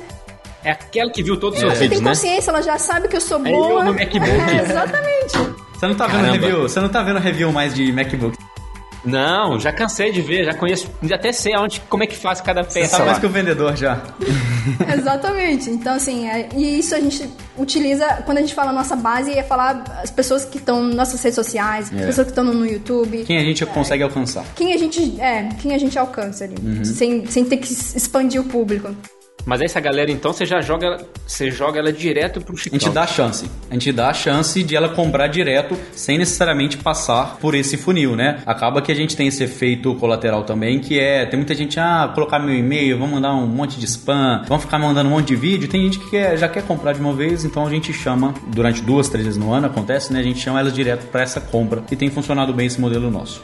Speaker 3: é aquela que viu todos os
Speaker 1: é.
Speaker 3: seus vídeos,
Speaker 1: né? Ela tem consciência, ela já sabe que eu sou é boa.
Speaker 3: Eu no MacBook.
Speaker 1: É, exatamente.
Speaker 2: Você não tá vendo Caramba. review, você não tá vendo review mais de MacBook.
Speaker 3: Não, já cansei de ver, já conheço, já até sei aonde, como é que faz cada peça. Você
Speaker 2: sabe mais que o vendedor já.
Speaker 1: Exatamente. Então, assim, é, e isso a gente utiliza, quando a gente fala nossa base, é falar as pessoas que estão nas nossas redes sociais, é. pessoas que estão no YouTube.
Speaker 2: Quem a gente
Speaker 1: é,
Speaker 2: consegue alcançar.
Speaker 1: Quem a gente, é, quem a gente alcança ali, uhum. sem, sem ter que expandir o público.
Speaker 3: Mas essa galera, então, você já joga, você joga ela direto pro Chicão.
Speaker 2: A gente dá a chance. A gente dá a chance de ela comprar direto, sem necessariamente passar por esse funil, né? Acaba que a gente tem esse efeito colateral também, que é, tem muita gente, ah, colocar meu e-mail, vamos mandar um monte de spam, vamos ficar mandando um monte de vídeo. Tem gente que quer, já quer comprar de uma vez, então a gente chama, durante duas, três vezes no ano, acontece, né? A gente chama elas direto para essa compra e tem funcionado bem esse modelo nosso.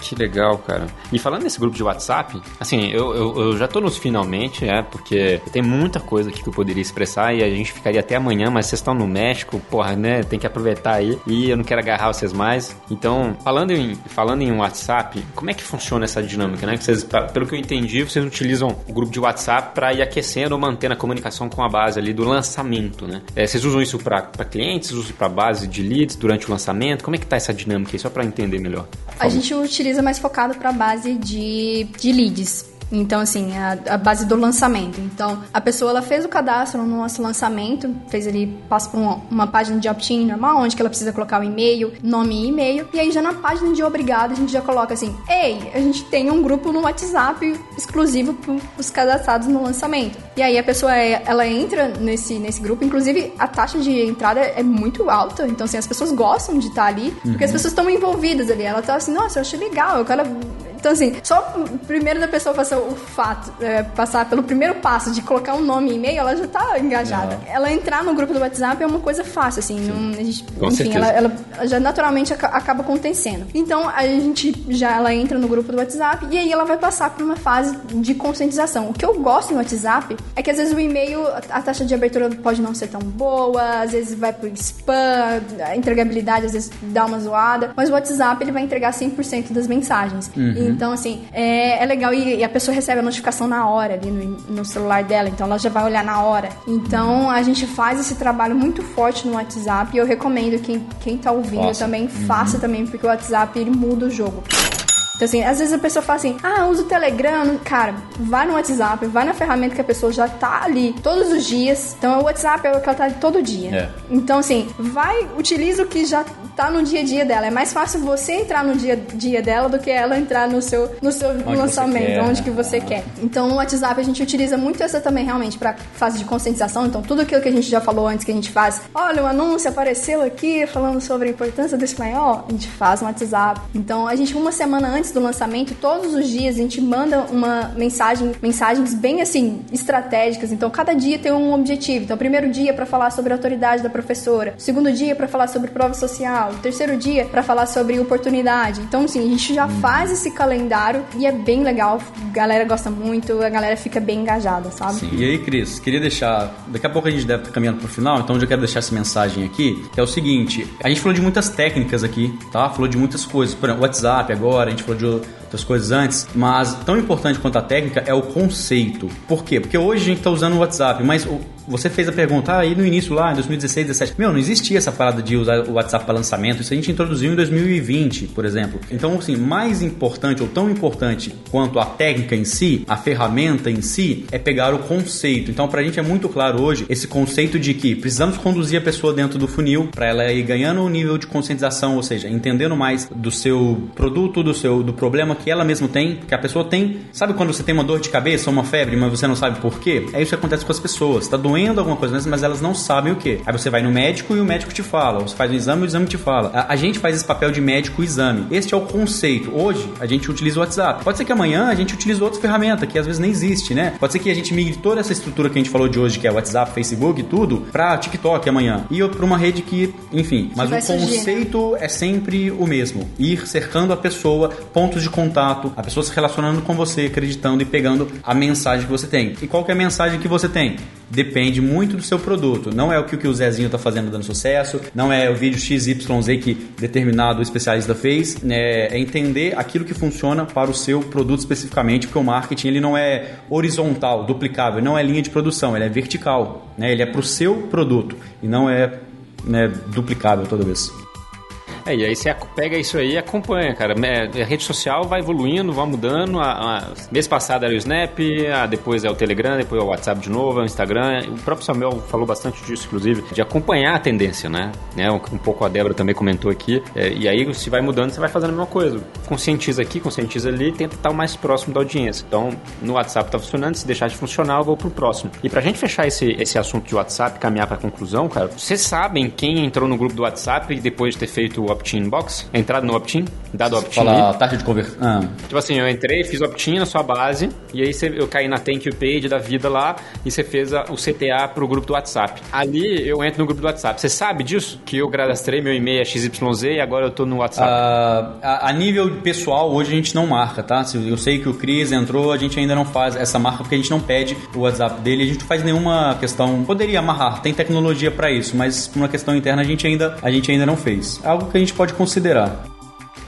Speaker 3: Que legal, cara. E falando nesse grupo de WhatsApp, assim, eu, eu, eu, já tô nos finalmente, é, porque tem muita coisa aqui que eu poderia expressar e a gente ficaria até amanhã, mas vocês estão no México, porra, né? Tem que aproveitar aí e eu não quero agarrar vocês mais. Então, falando em, falando em WhatsApp, como é que funciona essa dinâmica, né? Que vocês, pelo que eu entendi, vocês utilizam o grupo de WhatsApp para ir aquecendo ou mantendo a comunicação com a base ali do lançamento, né? É, vocês usam isso para clientes, usam para base de leads durante o lançamento? Como é que tá essa dinâmica aí, só para entender melhor?
Speaker 1: A gente utiliza utiliza mais focado para a base de, de leads. Então, assim, a, a, base do lançamento. Então, a pessoa ela fez o cadastro no nosso lançamento, fez ali, passa por uma, uma página de opt-in normal, onde que ela precisa colocar o e-mail, nome e e-mail. E aí, já na página de obrigado, a gente já coloca assim: Ei, a gente tem um grupo no WhatsApp exclusivo para os cadastrados no lançamento. E aí, a pessoa é, ela entra nesse, nesse grupo. Inclusive, a taxa de entrada é muito alta. Então, assim, as pessoas gostam de estar ali, porque as uhum. pessoas estão envolvidas ali. Ela tá assim: Nossa, eu achei legal, eu quero Então, assim, só primeiro da pessoa passar o fato, é, passar pelo primeiro passo de colocar um nome e e-mail, ela já tá engajada. Ela entrar no grupo do WhatsApp é uma coisa fácil, assim. Não, a gente, enfim, ela, ela já naturalmente aca- acaba acontecendo. Então, a gente já ela entra no grupo do WhatsApp e aí ela vai passar por uma fase de conscientização. O que eu gosto no WhatsApp é que às vezes o e-mail, a taxa de abertura pode não ser tão boa, às vezes vai pro spam, a entregabilidade às vezes dá uma zoada, mas o WhatsApp ele vai entregar 100% das mensagens. Então, assim, é, é legal e, e a pessoa recebe a notificação na hora ali no, no celular dela, então ela já vai olhar na hora. Então, a gente faz esse trabalho muito forte no WhatsApp e eu recomendo quem, quem tá ouvindo
Speaker 2: Faça.
Speaker 1: também faça também, porque o WhatsApp ele muda o jogo. Então, assim, às vezes a pessoa fala assim, ah, usa o Telegram. Cara, vai no WhatsApp, vai na ferramenta que a pessoa já tá ali todos os dias. Então, o WhatsApp é o que ela tá ali todo dia.
Speaker 2: É.
Speaker 1: Então, assim, vai, utiliza o que já tá no dia a dia dela. É mais fácil você entrar no dia a dia dela do que ela entrar no seu, no seu
Speaker 2: você
Speaker 1: lançamento,
Speaker 2: quer,
Speaker 1: onde
Speaker 2: né?
Speaker 1: que você quer. Então, no WhatsApp a gente utiliza muito essa também realmente pra fase de conscientização. Então, tudo aquilo que a gente já falou antes que a gente faz, olha, o anúncio apareceu aqui falando sobre a importância do espanhol, a gente faz no WhatsApp. Então, a gente uma semana antes do lançamento, todos os dias a gente manda uma mensagem, mensagens bem assim estratégicas. Então, cada dia tem um objetivo. Então, o primeiro dia para falar sobre a autoridade da professora, segundo dia para falar sobre prova social, terceiro dia para falar sobre oportunidade. Então, assim, a gente já faz esse calendário e é bem legal. A galera gosta muito, a galera fica bem engajada, sabe?
Speaker 2: Sim. E aí, Cris, queria deixar. Daqui a pouco a gente deve estar caminhando pro final, então eu já quero deixar essa mensagem aqui, que é o seguinte: a gente falou de muitas técnicas aqui, tá? Falou de muitas coisas. Por exemplo, WhatsApp agora, a gente falou de outras coisas antes, mas tão importante quanto a técnica é o conceito. Por quê? Porque hoje a gente tá usando o WhatsApp, mas o- você fez a pergunta ah, aí no início lá, em 2016, 2017. Meu, não existia essa parada de usar o WhatsApp para lançamento, isso a gente introduziu em 2020, por exemplo. Então, assim, mais importante ou tão importante quanto a técnica em si, a ferramenta em si, é pegar o conceito. Então, pra gente é muito claro hoje esse conceito de que precisamos conduzir a pessoa dentro do funil para ela ir ganhando um nível de conscientização, ou seja, entendendo mais do seu produto, do seu do problema que ela mesma tem, que a pessoa tem. Sabe quando você tem uma dor de cabeça, uma febre, mas você não sabe por quê? É isso que acontece com as pessoas. Tá doendo alguma coisa, mas elas não sabem o que. Aí você vai no médico e o médico te fala. Você faz um exame e o exame te fala. A, a gente faz esse papel de médico exame. Este é o conceito. Hoje a gente utiliza o WhatsApp. Pode ser que amanhã a gente utilize outra ferramenta que às vezes nem existe, né? Pode ser que a gente migre toda essa estrutura que a gente falou de hoje, que é WhatsApp, Facebook e tudo, pra TikTok amanhã. E pra uma rede que, enfim. Mas o
Speaker 1: surgir, né?
Speaker 2: conceito é sempre o mesmo. Ir cercando a pessoa, pontos de contato, a pessoa se relacionando com você, acreditando e pegando a mensagem que você tem. E qual é a mensagem que você tem? Depende muito do seu produto. Não é o que o que o Zezinho tá fazendo dando sucesso, não é o vídeo XYZ que determinado especialista fez, né? é entender aquilo que funciona para o seu produto especificamente, porque o marketing ele não é horizontal, duplicável, não é linha de produção, ele é vertical, né? Ele é para o seu produto e não é né, duplicável toda vez.
Speaker 3: É, e aí você pega isso aí e acompanha, cara. A rede social vai evoluindo, vai mudando. A, a- mês passado era o Snap, a- depois é o Telegram, depois é o WhatsApp de novo, é o Instagram. O próprio Samuel falou bastante disso, inclusive, de acompanhar a tendência, né? né? Um, um pouco a Débora também comentou aqui. É, e aí, se vai mudando, você vai fazendo a mesma coisa. Conscientiza aqui, conscientiza ali, tenta estar o mais próximo da audiência. Então, no WhatsApp tá funcionando, se deixar de funcionar, eu vou pro próximo. E pra gente fechar esse, esse assunto de WhatsApp, caminhar pra conclusão, cara, vocês sabem quem entrou no grupo do WhatsApp e depois de ter feito o opt-in box? Entrado no opt-in? Dado opt-in?
Speaker 2: Fala taxa de conversão. Ah,
Speaker 3: Tipo assim, eu entrei, fiz opt-in na sua base, e aí eu caí na thank you page da vida lá, e você fez o CTA pro grupo do WhatsApp. Ali eu entro no grupo do WhatsApp. Você sabe disso? Que eu cadastrei meu e-mail é XYZ e agora eu tô no WhatsApp.
Speaker 2: Ah, a, a nível pessoal, hoje a gente não marca, tá? Eu sei que o Cris entrou, a gente ainda não faz essa marca porque a gente não pede o WhatsApp dele, a gente não faz nenhuma questão. Poderia amarrar, tem tecnologia para isso, mas por uma questão interna a gente ainda, a gente ainda não fez. Algo que a gente pode considerar.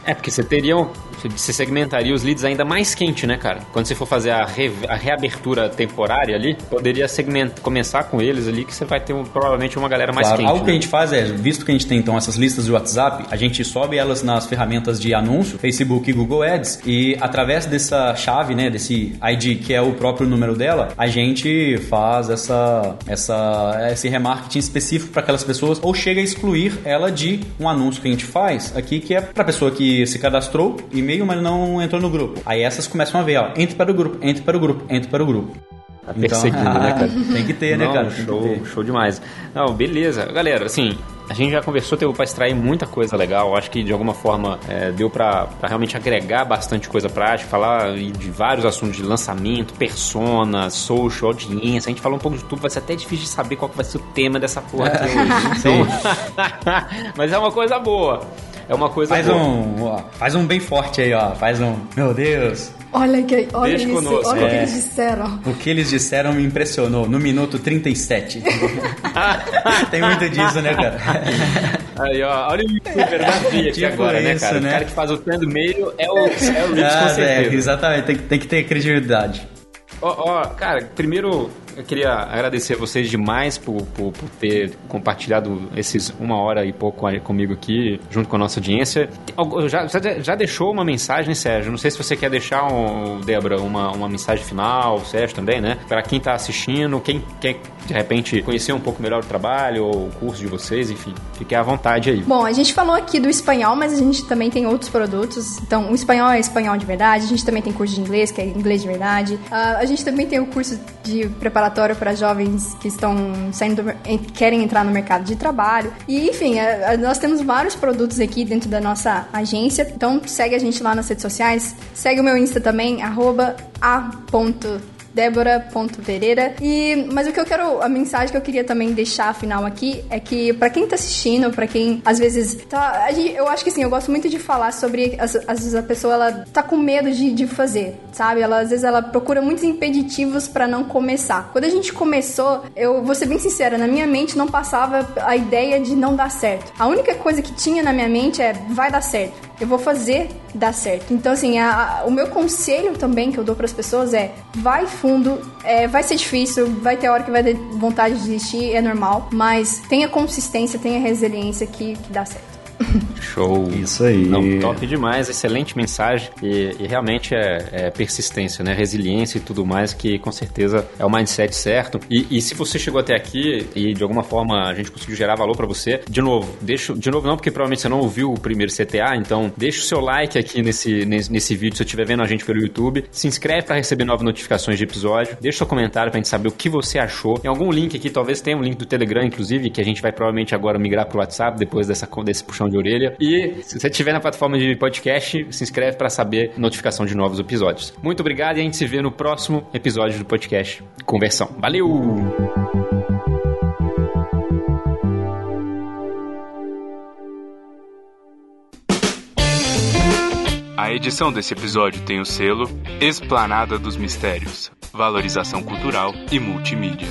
Speaker 3: É, porque você teria. um- Você segmentaria os leads ainda mais quente, né, cara? Quando você for fazer a, re- a reabertura temporária ali, poderia segmentar, começar com eles ali, que você vai ter um- provavelmente uma galera mais
Speaker 2: Claro,
Speaker 3: quente.
Speaker 2: algo que a
Speaker 3: né?
Speaker 2: gente faz é, visto que a gente tem então essas listas de WhatsApp, a gente sobe elas nas ferramentas de anúncio, Facebook e Google Ads, e através dessa chave, né, desse ID que é o próprio número dela, a gente faz essa, essa, esse remarketing específico para aquelas pessoas, ou chega a excluir ela de um anúncio que a gente faz aqui, que é para pessoa que se cadastrou, e-mail, mas não entrou no grupo. Aí essas começam a ver, ó, entre para o grupo, entre para o grupo, entre para o grupo.
Speaker 3: Tá perseguindo, né, cara?
Speaker 2: Tem que ter, né,
Speaker 3: Não,
Speaker 2: cara? Tem que
Speaker 3: Show, show demais. Não, beleza. Galera, assim, A gente já conversou, teve para extrair muita coisa legal. Acho que de alguma forma é, deu para realmente agregar bastante coisa prática, falar de vários assuntos de lançamento, persona, social, audiência. A gente falou um pouco de tudo, vai ser até difícil de saber qual vai ser o tema dessa porra aqui hoje. Então... Mas é uma coisa boa. É uma coisa
Speaker 2: faz
Speaker 3: boa.
Speaker 2: um ó, Faz um bem forte aí, ó. Faz um. Meu Deus.
Speaker 1: Olha, que, olha
Speaker 3: Deixa
Speaker 1: isso,
Speaker 3: conosco.
Speaker 1: olha o que
Speaker 2: É.
Speaker 1: eles disseram.
Speaker 2: O que eles disseram me impressionou. No minuto 37. Tem muito disso, né, cara?
Speaker 3: Aí, ó, olha o youtuber da Via aqui
Speaker 2: Tipo
Speaker 3: agora, né,
Speaker 2: isso,
Speaker 3: cara?
Speaker 2: né?
Speaker 3: O cara que faz o trend meio é o, é o Rich, com
Speaker 2: Ah, é,
Speaker 3: certeza.
Speaker 2: exatamente. Tem, que- tem que ter credibilidade.
Speaker 3: Ó, ó, cara, primeiro eu queria agradecer a vocês demais por, por, por ter compartilhado esses uma hora e pouco comigo aqui, junto com a nossa audiência. Já, já, deixou uma mensagem, Sérgio? Não sei se você quer deixar, um, Débora, uma, uma mensagem final, Sérgio também, né? Para quem tá assistindo, quem quer de repente conhecer um pouco melhor o trabalho ou o curso de vocês, enfim, fiquem à vontade aí.
Speaker 1: Bom, a gente falou aqui do espanhol, mas a gente também tem outros produtos. Então, o espanhol é espanhol de verdade, a gente também tem curso de inglês, que é inglês de verdade. Ah, a gente também tem o curso de preparatório para jovens que estão saindo querem entrar no mercado de trabalho. E, enfim, a- a- nós temos vários produtos aqui dentro da nossa agência. Então, segue a gente lá nas redes sociais. Segue o meu Insta também, arroba a ponto Débora.pereira. E mas o que eu quero, a mensagem que eu queria também deixar final aqui é que pra quem tá assistindo, pra quem às vezes tá, eu acho que assim, eu gosto muito de falar sobre às, vezes a pessoa ela tá com medo de, de fazer, sabe? Ela às vezes ela procura muitos impeditivos pra não começar. Quando a gente começou, eu vou ser bem sincera, na minha mente não passava a ideia de não dar certo. A única coisa que tinha na minha mente é vai dar certo eu vou fazer dar certo. Então, assim, a- a- o meu conselho também que eu dou para as pessoas é: vai fundo, é, vai ser difícil, vai ter hora que vai ter vontade de desistir, é normal, mas tenha consistência, tenha resiliência que, que dá certo.
Speaker 3: Show.
Speaker 2: Isso aí.
Speaker 3: Não, top demais, excelente mensagem e, e realmente é, é persistência, né? Resiliência e tudo mais, que com certeza é o mindset certo. E, e se você chegou até aqui e de alguma forma a gente conseguiu gerar valor pra você, de novo, deixa, de novo não, porque provavelmente você não ouviu o primeiro CTA, então deixa o seu like aqui nesse, nesse, nesse vídeo se você estiver vendo a gente pelo YouTube, se inscreve pra receber novas notificações de episódio, deixa seu comentário pra gente saber o que você achou. Tem algum link aqui, talvez tenha um link do Telegram, inclusive, que a gente vai provavelmente agora migrar pro WhatsApp depois dessa, desse puxão de orelha. E se você estiver na plataforma de podcast, se inscreve para saber notificação de novos episódios. Muito obrigado e a gente se vê no próximo episódio do podcast Conversão. Valeu!
Speaker 4: A edição desse episódio tem o selo Esplanada dos Mistérios, Valorização Cultural e Multimídia.